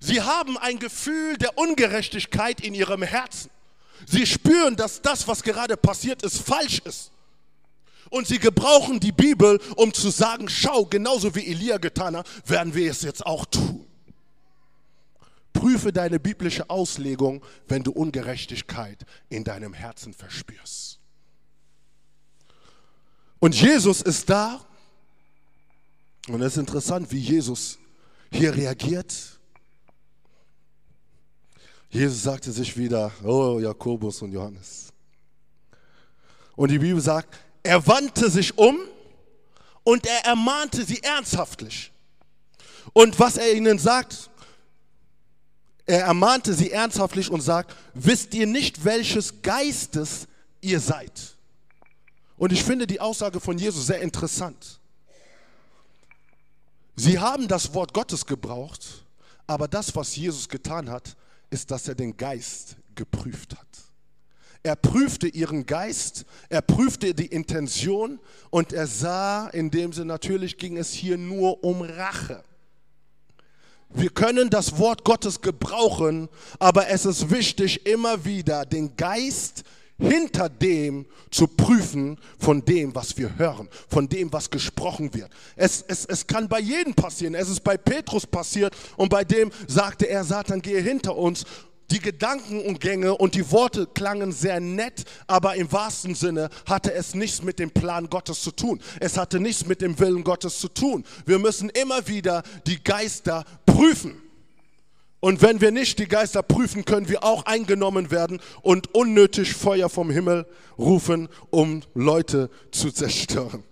Sie haben ein Gefühl der Ungerechtigkeit in ihrem Herzen. Sie spüren, dass das, was gerade passiert ist, falsch ist. Und sie gebrauchen die Bibel, um zu sagen, schau, genauso wie Elia getan hat, werden wir es jetzt auch tun. Prüfe deine biblische Auslegung, wenn du Ungerechtigkeit in deinem Herzen verspürst. Und Jesus ist da. Und es ist interessant, wie Jesus hier reagiert. Jesus sagte sich wieder, oh Jakobus und Johannes. Und die Bibel sagt, er wandte sich um und er ermahnte sie ernsthaftlich. Und was er ihnen sagt, er ermahnte sie ernsthaftlich und sagt, wisst ihr nicht, welches Geistes ihr seid? Und ich finde die Aussage von Jesus sehr interessant. Sie haben das Wort Gottes gebraucht, aber das, was Jesus getan hat, ist, dass er den Geist geprüft hat. Er prüfte ihren Geist, er prüfte die Intention und er sah, in dem Sinne natürlich ging es hier nur um Rache. Wir können das Wort Gottes gebrauchen, aber es ist wichtig, immer wieder den Geist hinter dem zu prüfen von dem, was wir hören, von dem, was gesprochen wird. Es, es, es kann bei jedem passieren. Es ist bei Petrus passiert und bei dem sagte er, Satan, gehe hinter uns. Die Gedanken und Gänge und die Worte klangen sehr nett, aber im wahrsten Sinne hatte es nichts mit dem Plan Gottes zu tun. Es hatte nichts mit dem Willen Gottes zu tun. Wir müssen immer wieder die Geister prüfen. Und wenn wir nicht die Geister prüfen, können wir auch eingenommen werden und unnötig Feuer vom Himmel rufen, um Leute zu zerstören.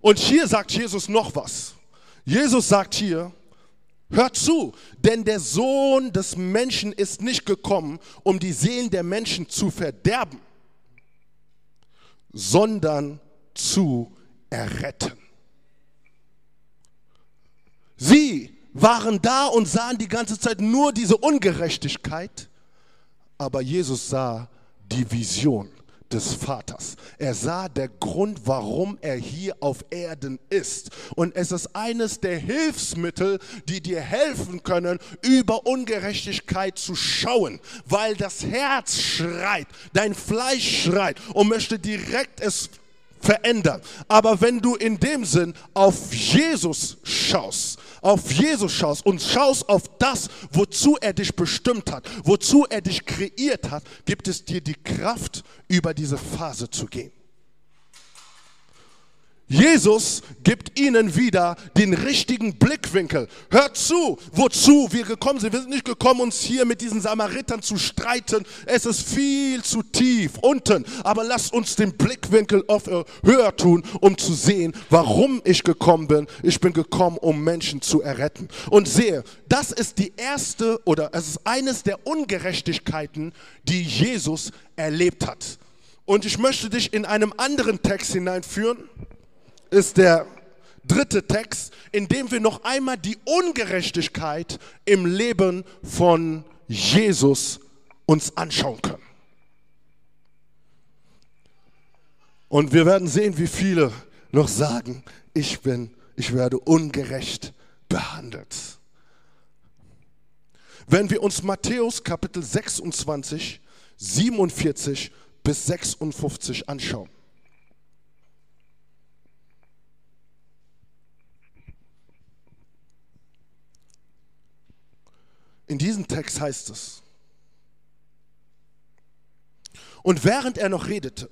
Und hier sagt Jesus noch was. Jesus sagt hier, hört zu, denn der Sohn des Menschen ist nicht gekommen, um die Seelen der Menschen zu verderben, sondern zu erretten. Sie waren da und sahen die ganze Zeit nur diese Ungerechtigkeit, aber Jesus sah die Vision des Vaters. Er sah der Grund, warum er hier auf Erden ist. Und es ist eines der Hilfsmittel, die dir helfen können, über Ungerechtigkeit zu schauen, weil das Herz schreit, dein Fleisch schreit und möchte direkt es verändern. Aber wenn du in dem Sinn auf Jesus schaust, auf Jesus schaust und schaust auf das, wozu er dich bestimmt hat, wozu er dich kreiert hat, gibt es dir die Kraft, über diese Phase zu gehen. Jesus gibt ihnen wieder den richtigen Blickwinkel. Hört zu, wozu wir gekommen sind. Wir sind nicht gekommen, uns hier mit diesen Samaritern zu streiten. Es ist viel zu tief unten. Aber lasst uns den Blickwinkel auf, äh, höher tun, um zu sehen, warum ich gekommen bin. Ich bin gekommen, um Menschen zu erretten. Und sehe, das ist die erste oder es ist eines der Ungerechtigkeiten, die Jesus erlebt hat. Und ich möchte dich in einem anderen Text hineinführen ist der dritte Text, in dem wir noch einmal die Ungerechtigkeit im Leben von Jesus uns anschauen können. Und wir werden sehen, wie viele noch sagen, ich bin, ich werde ungerecht behandelt. Wenn wir uns Matthäus Kapitel 26, 47 bis 56 anschauen. In diesem Text heißt es, und während er noch redete,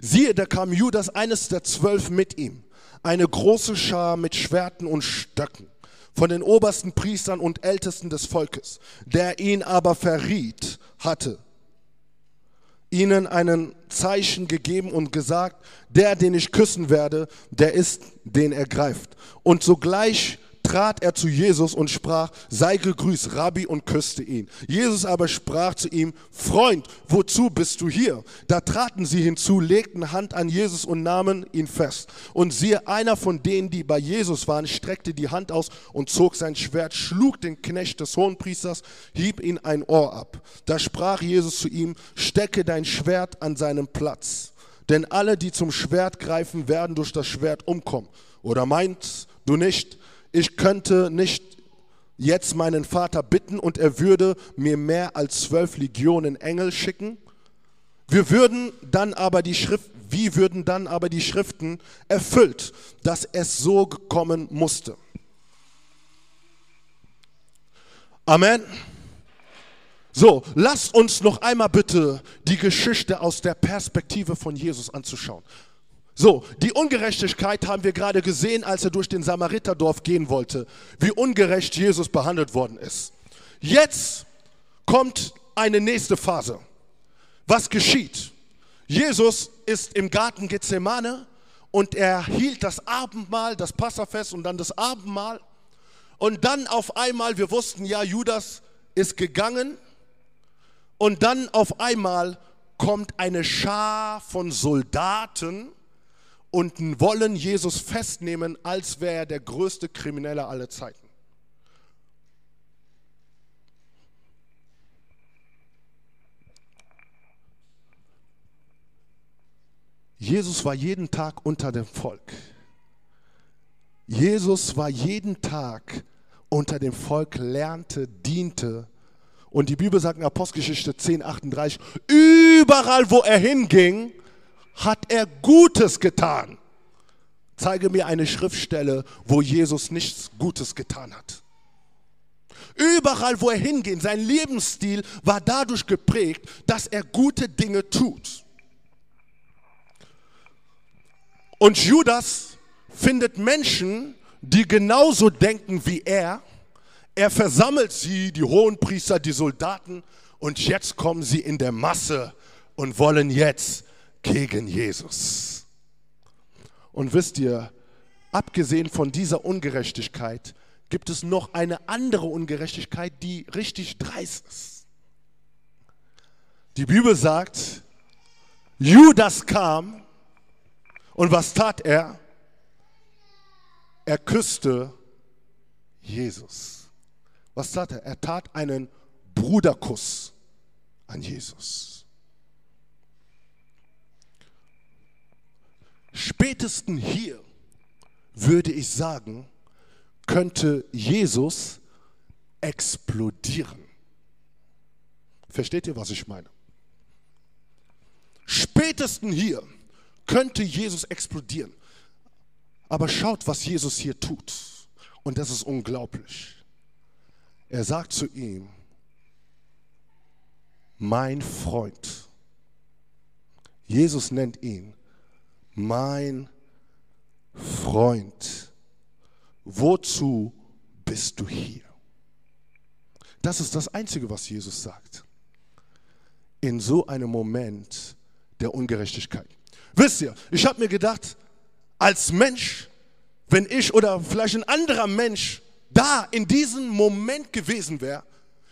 siehe, da kam Judas, eines der zwölf, mit ihm, eine große Schar mit Schwerten und Stöcken von den obersten Priestern und Ältesten des Volkes, der ihn aber verriet hatte, ihnen einen Zeichen gegeben und gesagt, der, den ich küssen werde, der ist, den er greift. Und sogleich trat er zu Jesus und sprach, sei gegrüßt, Rabbi, und küsste ihn. Jesus aber sprach zu ihm, Freund, wozu bist du hier? Da traten sie hinzu, legten Hand an Jesus und nahmen ihn fest. Und siehe, einer von denen, die bei Jesus waren, streckte die Hand aus und zog sein Schwert, schlug den Knecht des Hohenpriesters, hieb ihn ein Ohr ab. Da sprach Jesus zu ihm, stecke dein Schwert an seinen Platz. Denn alle, die zum Schwert greifen, werden durch das Schwert umkommen. Oder meinst du nicht, ich könnte nicht jetzt meinen Vater bitten und er würde mir mehr als zwölf Legionen Engel schicken? Wir würden dann aber die Schrift, wie würden dann aber die Schriften erfüllt, dass es so kommen musste? Amen. So, lasst uns noch einmal bitte die Geschichte aus der Perspektive von Jesus anzuschauen. So, die Ungerechtigkeit haben wir gerade gesehen, als er durch den Samariterdorf gehen wollte, wie ungerecht Jesus behandelt worden ist. Jetzt kommt eine nächste Phase. Was geschieht? Jesus ist im Garten Gethsemane und er hielt das Abendmahl, das Passafest und dann das Abendmahl. Und dann auf einmal, wir wussten ja, Judas ist gegangen. Und dann auf einmal kommt eine Schar von Soldaten und wollen Jesus festnehmen, als wäre er der größte Kriminelle aller Zeiten. Jesus war jeden Tag unter dem Volk. Jesus war jeden Tag unter dem Volk, lernte, diente. Und die Bibel sagt in Apostelgeschichte 10, 38, überall wo er hinging, hat er Gutes getan. Zeige mir eine Schriftstelle, wo Jesus nichts Gutes getan hat. Überall, wo er hingeht, sein Lebensstil war dadurch geprägt, dass er gute Dinge tut. Und Judas findet Menschen, die genauso denken wie er. Er versammelt sie, die Hohenpriester, die Soldaten, und jetzt kommen sie in der Masse und wollen jetzt gegen Jesus. Und wisst ihr, abgesehen von dieser Ungerechtigkeit gibt es noch eine andere Ungerechtigkeit, die richtig dreist ist. Die Bibel sagt, Judas kam und was tat er? Er küsste Jesus. Was tat er? Er tat einen Bruderkuss an Jesus. Spätesten hier würde ich sagen, könnte Jesus explodieren. Versteht ihr, was ich meine? Spätesten hier könnte Jesus explodieren. Aber schaut, was Jesus hier tut. Und das ist unglaublich. Er sagt zu ihm, mein Freund. Jesus nennt ihn mein Freund, wozu bist du hier? Das ist das Einzige, was Jesus sagt. In so einem Moment der Ungerechtigkeit. Wisst ihr, ich habe mir gedacht, als Mensch, wenn ich oder vielleicht ein anderer Mensch da in diesem Moment gewesen wäre,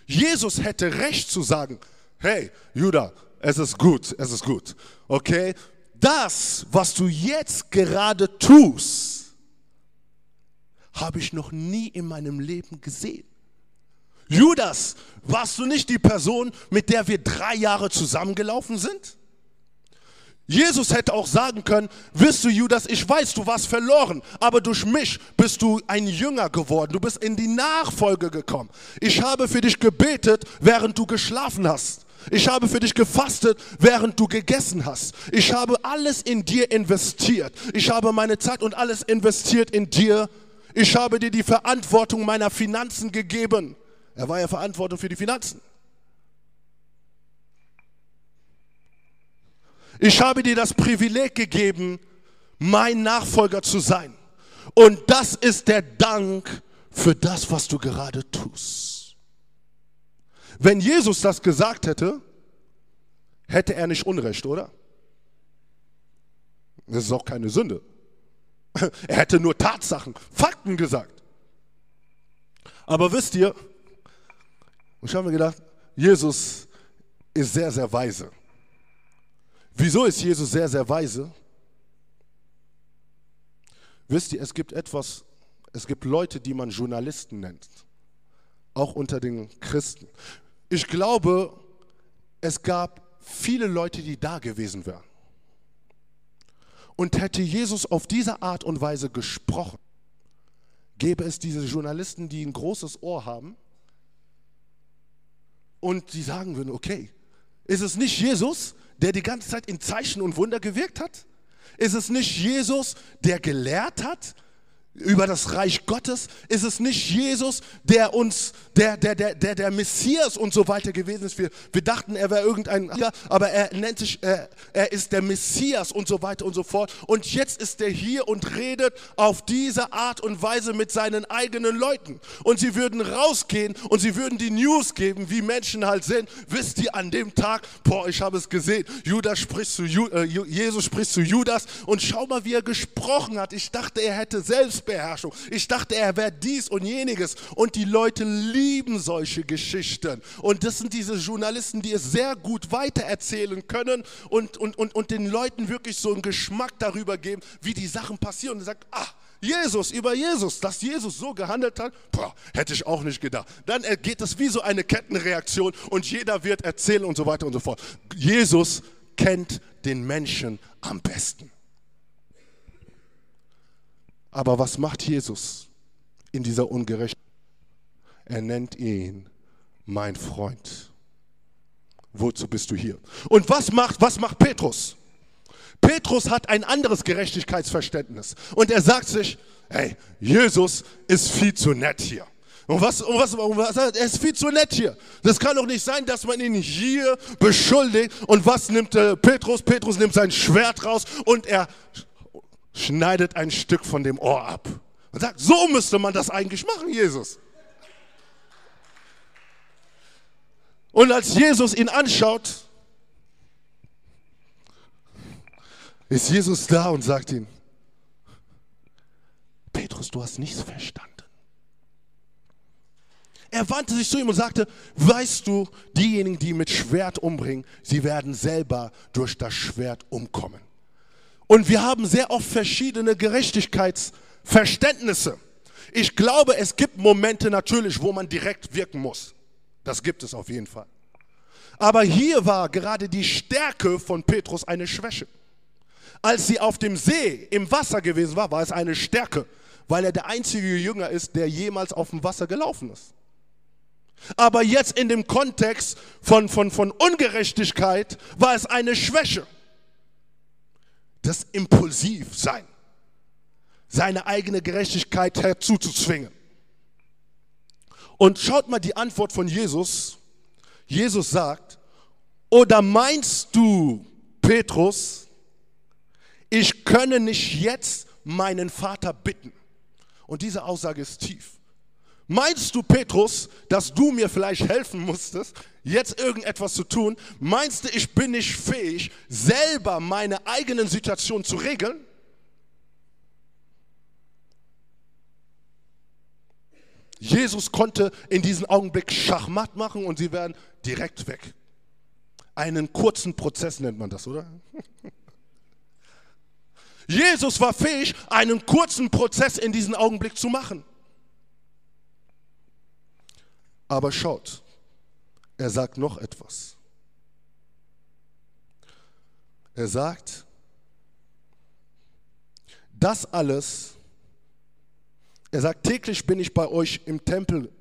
Jesus hätte recht zu sagen, hey, Judah, es ist gut, es ist gut. Okay, das, was du jetzt gerade tust, habe ich noch nie in meinem Leben gesehen. Judas, warst du nicht die Person, mit der wir drei Jahre zusammengelaufen sind? Jesus hätte auch sagen können, wirst du Judas, ich weiß, du warst verloren, aber durch mich bist du ein Jünger geworden, du bist in die Nachfolge gekommen. Ich habe für dich gebetet, während du geschlafen hast. Ich habe für dich gefastet, während du gegessen hast. Ich habe alles in dir investiert. Ich habe meine Zeit und alles investiert in dir. Ich habe dir die Verantwortung meiner Finanzen gegeben. Er war ja verantwortlich für die Finanzen. Ich habe dir das Privileg gegeben, mein Nachfolger zu sein. Und das ist der Dank für das, was du gerade tust. Wenn Jesus das gesagt hätte, hätte er nicht Unrecht, oder? Das ist auch keine Sünde. Er hätte nur Tatsachen, Fakten gesagt. Aber wisst ihr, ich habe mir gedacht, Jesus ist sehr, sehr weise. Wieso ist Jesus sehr, sehr weise? Wisst ihr, es gibt etwas, es gibt Leute, die man Journalisten nennt, auch unter den Christen. Ich glaube, es gab viele Leute, die da gewesen wären. Und hätte Jesus auf diese Art und Weise gesprochen, gäbe es diese Journalisten, die ein großes Ohr haben und die sagen würden, okay, ist es nicht Jesus, der die ganze Zeit in Zeichen und Wunder gewirkt hat? Ist es nicht Jesus, der gelehrt hat? Über das Reich Gottes? Ist es nicht Jesus, der uns, der, der, der, der, der Messias und so weiter gewesen ist? Wir, wir dachten, er wäre irgendein, aber er nennt sich, er, er ist der Messias und so weiter und so fort. Und jetzt ist er hier und redet auf diese Art und Weise mit seinen eigenen Leuten. Und sie würden rausgehen und sie würden die News geben, wie Menschen halt sind. Wisst ihr, an dem Tag, boah, ich habe es gesehen, Judas spricht zu, äh, Jesus spricht zu Judas und schau mal, wie er gesprochen hat. Ich dachte, er hätte selbst Selbstbeherrschung. Ich dachte, er wäre dies und jeniges. Und die Leute lieben solche Geschichten. Und das sind diese Journalisten, die es sehr gut weitererzählen können und, und, und, und den Leuten wirklich so einen Geschmack darüber geben, wie die Sachen passieren. Und sagt, ah, Jesus, über Jesus, dass Jesus so gehandelt hat, boah, hätte ich auch nicht gedacht. Dann geht es wie so eine Kettenreaktion und jeder wird erzählen und so weiter und so fort. Jesus kennt den Menschen am besten. Aber was macht Jesus in dieser Ungerechtigkeit? Er nennt ihn mein Freund. Wozu bist du hier? Und was macht, was macht Petrus? Petrus hat ein anderes Gerechtigkeitsverständnis. Und er sagt sich, hey, Jesus ist viel zu nett hier. Und was, und was, und was, er ist viel zu nett hier. Das kann doch nicht sein, dass man ihn hier beschuldigt. Und was nimmt äh, Petrus? Petrus nimmt sein Schwert raus und er schneidet ein Stück von dem Ohr ab und sagt, so müsste man das eigentlich machen, Jesus. Und als Jesus ihn anschaut, ist Jesus da und sagt ihm, Petrus, du hast nichts verstanden. Er wandte sich zu ihm und sagte, weißt du, diejenigen, die mit Schwert umbringen, sie werden selber durch das Schwert umkommen. Und wir haben sehr oft verschiedene Gerechtigkeitsverständnisse. Ich glaube, es gibt Momente natürlich, wo man direkt wirken muss. Das gibt es auf jeden Fall. Aber hier war gerade die Stärke von Petrus eine Schwäche. Als sie auf dem See im Wasser gewesen war, war es eine Stärke, weil er der einzige Jünger ist, der jemals auf dem Wasser gelaufen ist. Aber jetzt in dem Kontext von, von, von Ungerechtigkeit war es eine Schwäche das Impulsivsein, seine eigene Gerechtigkeit herzuzuzwingen. Und schaut mal die Antwort von Jesus. Jesus sagt, oder meinst du, Petrus, ich könne nicht jetzt meinen Vater bitten? Und diese Aussage ist tief. Meinst du, Petrus, dass du mir vielleicht helfen musstest, jetzt irgendetwas zu tun? Meinst du, ich bin nicht fähig, selber meine eigenen Situationen zu regeln? Jesus konnte in diesem Augenblick Schachmatt machen und sie werden direkt weg. Einen kurzen Prozess nennt man das, oder? Jesus war fähig, einen kurzen Prozess in diesem Augenblick zu machen. Aber schaut, er sagt noch etwas. Er sagt, das alles, er sagt, täglich bin ich bei euch im Tempel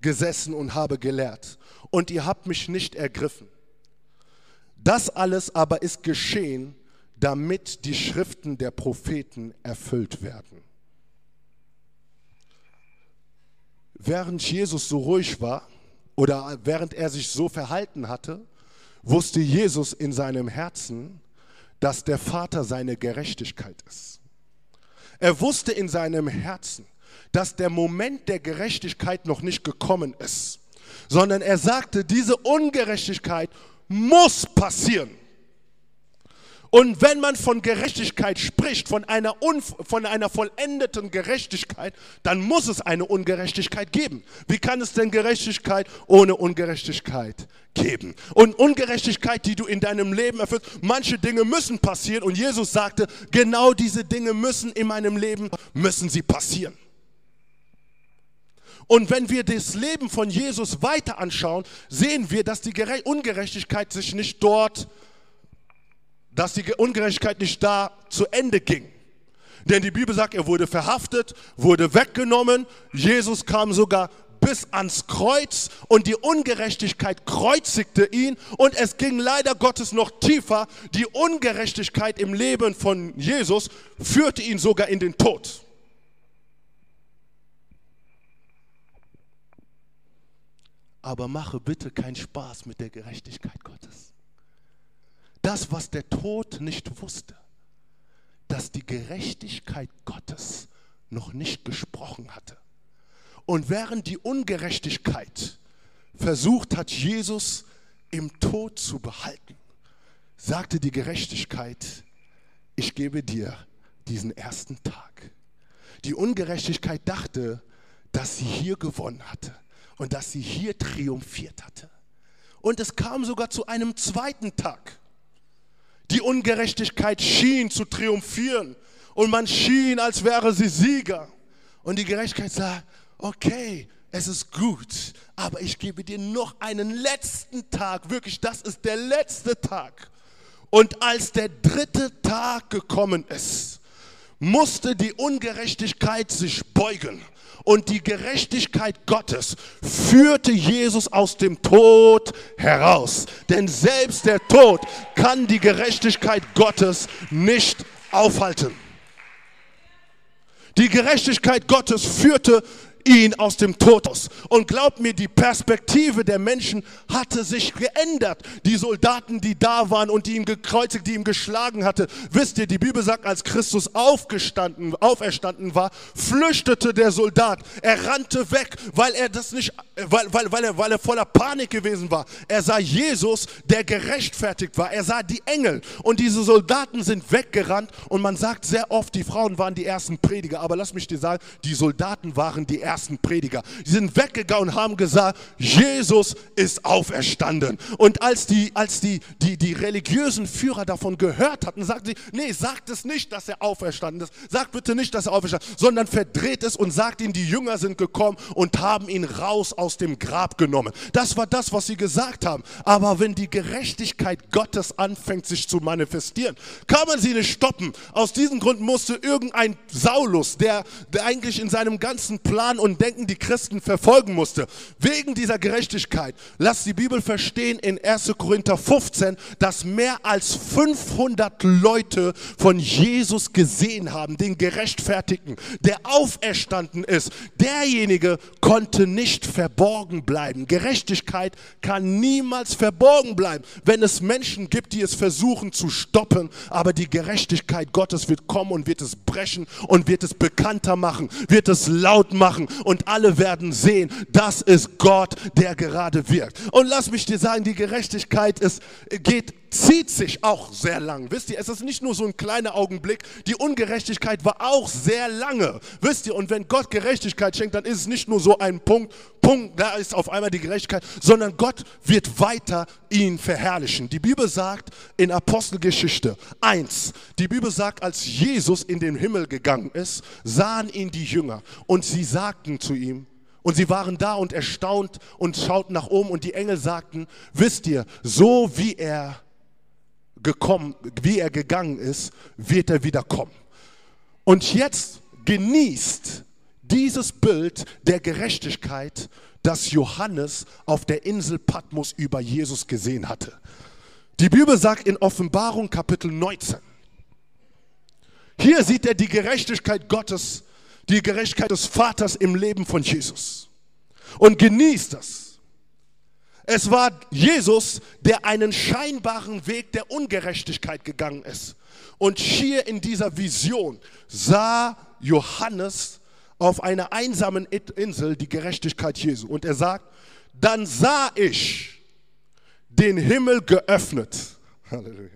gesessen und habe gelehrt, und ihr habt mich nicht ergriffen. Das alles aber ist geschehen, damit die Schriften der Propheten erfüllt werden. Während Jesus so ruhig war oder während er sich so verhalten hatte, wusste Jesus in seinem Herzen, dass der Vater seine Gerechtigkeit ist. Er wusste in seinem Herzen, dass der Moment der Gerechtigkeit noch nicht gekommen ist, sondern er sagte, diese Ungerechtigkeit muss passieren. Und wenn man von Gerechtigkeit spricht, von einer, von einer vollendeten Gerechtigkeit, dann muss es eine Ungerechtigkeit geben. Wie kann es denn Gerechtigkeit ohne Ungerechtigkeit geben? Und Ungerechtigkeit, die du in deinem Leben erfüllst, manche Dinge müssen passieren. Und Jesus sagte, genau diese Dinge müssen in meinem Leben, müssen sie passieren. Und wenn wir das Leben von Jesus weiter anschauen, sehen wir, dass die Ungerechtigkeit sich nicht dort dass die Ungerechtigkeit nicht da zu Ende ging. Denn die Bibel sagt, er wurde verhaftet, wurde weggenommen. Jesus kam sogar bis ans Kreuz und die Ungerechtigkeit kreuzigte ihn und es ging leider Gottes noch tiefer. Die Ungerechtigkeit im Leben von Jesus führte ihn sogar in den Tod. Aber mache bitte keinen Spaß mit der Gerechtigkeit Gottes das, was der Tod nicht wusste, dass die Gerechtigkeit Gottes noch nicht gesprochen hatte. Und während die Ungerechtigkeit versucht hat, Jesus im Tod zu behalten, sagte die Gerechtigkeit, ich gebe dir diesen ersten Tag. Die Ungerechtigkeit dachte, dass sie hier gewonnen hatte und dass sie hier triumphiert hatte. Und es kam sogar zu einem zweiten Tag. Die Ungerechtigkeit schien zu triumphieren und man schien, als wäre sie Sieger. Und die Gerechtigkeit sagt, okay, es ist gut, aber ich gebe dir noch einen letzten Tag, wirklich, das ist der letzte Tag. Und als der dritte Tag gekommen ist, musste die Ungerechtigkeit sich beugen und die Gerechtigkeit Gottes führte Jesus aus dem Tod heraus. Denn selbst der Tod kann die Gerechtigkeit Gottes nicht aufhalten. Die Gerechtigkeit Gottes führte ihn aus dem Tod aus. Und glaubt mir, die Perspektive der Menschen hatte sich geändert. Die Soldaten, die da waren und die ihm gekreuzigt, die ihm geschlagen hatte. Wisst ihr, die Bibel sagt, als Christus aufgestanden, auferstanden war, flüchtete der Soldat. Er rannte weg, weil er das nicht, weil, weil, weil, er, weil er voller Panik gewesen war. Er sah Jesus, der gerechtfertigt war. Er sah die Engel. Und diese Soldaten sind weggerannt. Und man sagt sehr oft, die Frauen waren die ersten Prediger. Aber lass mich dir sagen, die Soldaten waren die ersten ersten Prediger. Die sind weggegangen und haben gesagt, Jesus ist auferstanden. Und als die, als die, die, die religiösen Führer davon gehört hatten, sagten sie, nee, sagt es nicht, dass er auferstanden ist. Sagt bitte nicht, dass er auferstanden ist, sondern verdreht es und sagt ihnen, die Jünger sind gekommen und haben ihn raus aus dem Grab genommen. Das war das, was sie gesagt haben. Aber wenn die Gerechtigkeit Gottes anfängt, sich zu manifestieren, kann man sie nicht stoppen. Aus diesem Grund musste irgendein Saulus, der, der eigentlich in seinem ganzen Plan und und Denken die Christen verfolgen musste. Wegen dieser Gerechtigkeit. Lass die Bibel verstehen in 1. Korinther 15, dass mehr als 500 Leute von Jesus gesehen haben, den Gerechtfertigten, der auferstanden ist. Derjenige konnte nicht verborgen bleiben. Gerechtigkeit kann niemals verborgen bleiben, wenn es Menschen gibt, die es versuchen zu stoppen. Aber die Gerechtigkeit Gottes wird kommen und wird es brechen und wird es bekannter machen, wird es laut machen und alle werden sehen, das ist Gott, der gerade wirkt. Und lass mich dir sagen, die Gerechtigkeit ist, geht zieht sich auch sehr lang. Wisst ihr, es ist nicht nur so ein kleiner Augenblick. Die Ungerechtigkeit war auch sehr lange. Wisst ihr, und wenn Gott Gerechtigkeit schenkt, dann ist es nicht nur so ein Punkt, Punkt, da ist auf einmal die Gerechtigkeit, sondern Gott wird weiter ihn verherrlichen. Die Bibel sagt in Apostelgeschichte 1, die Bibel sagt, als Jesus in den Himmel gegangen ist, sahen ihn die Jünger und sie sagten zu ihm, und sie waren da und erstaunt und schauten nach oben und die Engel sagten, wisst ihr, so wie er gekommen, wie er gegangen ist, wird er wieder kommen. Und jetzt genießt dieses Bild der Gerechtigkeit, das Johannes auf der Insel Patmos über Jesus gesehen hatte. Die Bibel sagt in Offenbarung Kapitel 19, hier sieht er die Gerechtigkeit Gottes, die Gerechtigkeit des Vaters im Leben von Jesus und genießt das. Es war Jesus, der einen scheinbaren Weg der Ungerechtigkeit gegangen ist. Und hier in dieser Vision sah Johannes auf einer einsamen Insel die Gerechtigkeit Jesu. Und er sagt, dann sah ich den Himmel geöffnet. Halleluja.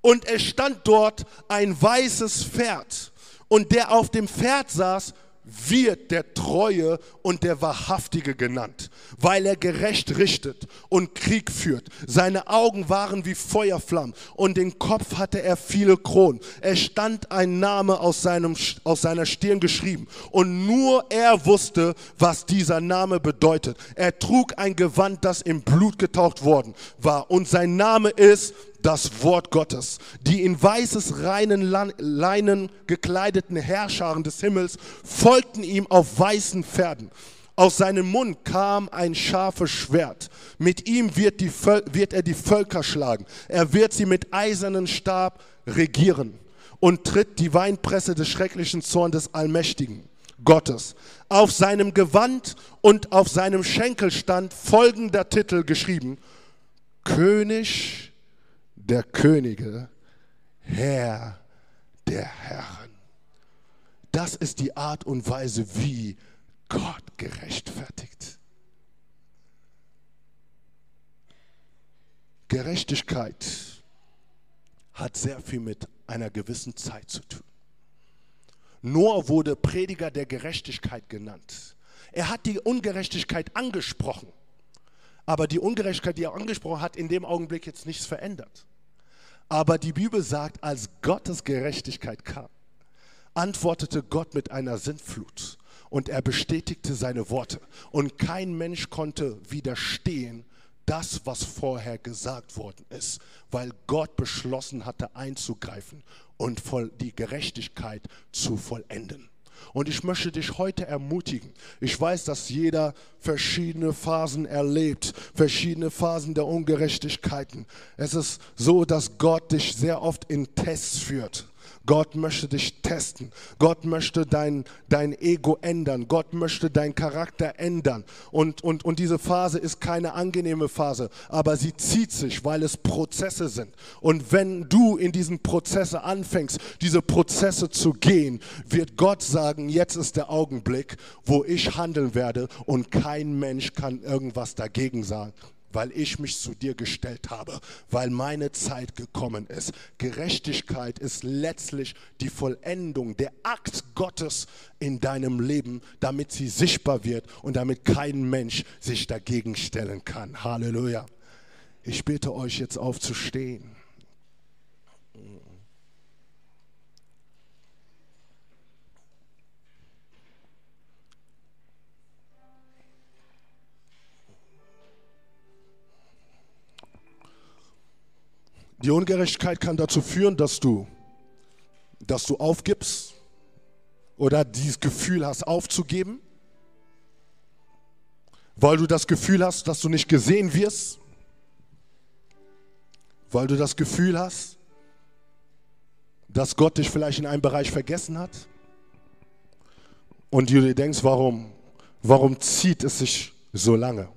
Und es stand dort ein weißes Pferd. Und der auf dem Pferd saß, wird der Treue und der Wahrhaftige genannt, weil er gerecht richtet und Krieg führt. Seine Augen waren wie Feuerflammen und den Kopf hatte er viele Kronen. Es stand ein Name aus, seinem, aus seiner Stirn geschrieben und nur er wusste, was dieser Name bedeutet. Er trug ein Gewand, das im Blut getaucht worden war und sein Name ist das Wort Gottes. Die in weißes reinen Leinen gekleideten Herrscharen des Himmels folgten ihm auf weißen Pferden. Aus seinem Mund kam ein scharfes Schwert. Mit ihm wird, die, wird er die Völker schlagen. Er wird sie mit eisernen Stab regieren und tritt die Weinpresse des schrecklichen Zorns des Allmächtigen Gottes. Auf seinem Gewand und auf seinem Schenkel stand folgender Titel geschrieben. König der Könige, Herr der Herren. Das ist die Art und Weise, wie Gott gerechtfertigt. Gerechtigkeit hat sehr viel mit einer gewissen Zeit zu tun. Noah wurde Prediger der Gerechtigkeit genannt. Er hat die Ungerechtigkeit angesprochen, aber die Ungerechtigkeit, die er angesprochen hat, in dem Augenblick jetzt nichts verändert. Aber die Bibel sagt, als Gottes Gerechtigkeit kam, antwortete Gott mit einer Sintflut und er bestätigte seine Worte. Und kein Mensch konnte widerstehen, das, was vorher gesagt worden ist, weil Gott beschlossen hatte einzugreifen und die Gerechtigkeit zu vollenden. Und ich möchte dich heute ermutigen. Ich weiß, dass jeder verschiedene Phasen erlebt, verschiedene Phasen der Ungerechtigkeiten. Es ist so, dass Gott dich sehr oft in Tests führt. Gott möchte dich testen. Gott möchte dein, dein Ego ändern. Gott möchte deinen Charakter ändern. Und, und, und diese Phase ist keine angenehme Phase, aber sie zieht sich, weil es Prozesse sind. Und wenn du in diesen Prozesse anfängst, diese Prozesse zu gehen, wird Gott sagen, jetzt ist der Augenblick, wo ich handeln werde und kein Mensch kann irgendwas dagegen sagen weil ich mich zu dir gestellt habe, weil meine Zeit gekommen ist. Gerechtigkeit ist letztlich die Vollendung, der Akt Gottes in deinem Leben, damit sie sichtbar wird und damit kein Mensch sich dagegen stellen kann. Halleluja. Ich bitte euch jetzt aufzustehen. Die Ungerechtigkeit kann dazu führen, dass du, dass du aufgibst oder dieses Gefühl hast, aufzugeben, weil du das Gefühl hast, dass du nicht gesehen wirst, weil du das Gefühl hast, dass Gott dich vielleicht in einem Bereich vergessen hat. Und du dir denkst, warum, warum zieht es sich so lange?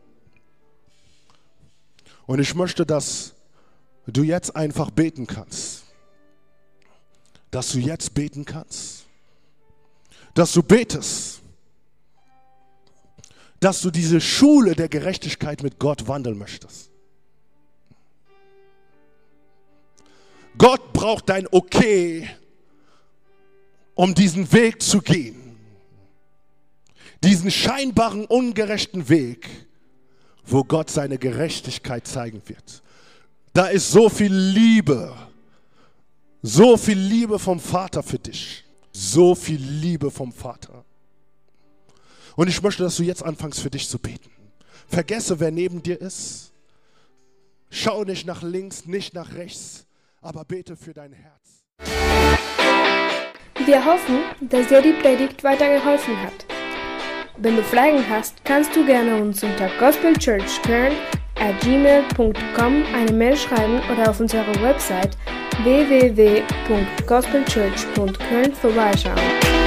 Und ich möchte, dass du jetzt einfach beten kannst. Dass du jetzt beten kannst. Dass du betest. Dass du diese Schule der Gerechtigkeit mit Gott wandeln möchtest. Gott braucht dein Okay, um diesen Weg zu gehen. Diesen scheinbaren, ungerechten Weg, wo Gott seine Gerechtigkeit zeigen wird. Da ist so viel Liebe. So viel Liebe vom Vater für dich. So viel Liebe vom Vater. Und ich möchte, dass du jetzt anfängst für dich zu beten. Vergesse, wer neben dir ist. Schau nicht nach links, nicht nach rechts, aber bete für dein Herz. Wir hoffen, dass dir die Predigt weitergeholfen hat. Wenn du Fragen hast, kannst du gerne uns unter gospelchurchköln at gmail.com eine Mail schreiben oder auf unserer Website www.gospelchurch.köln vorbeischauen.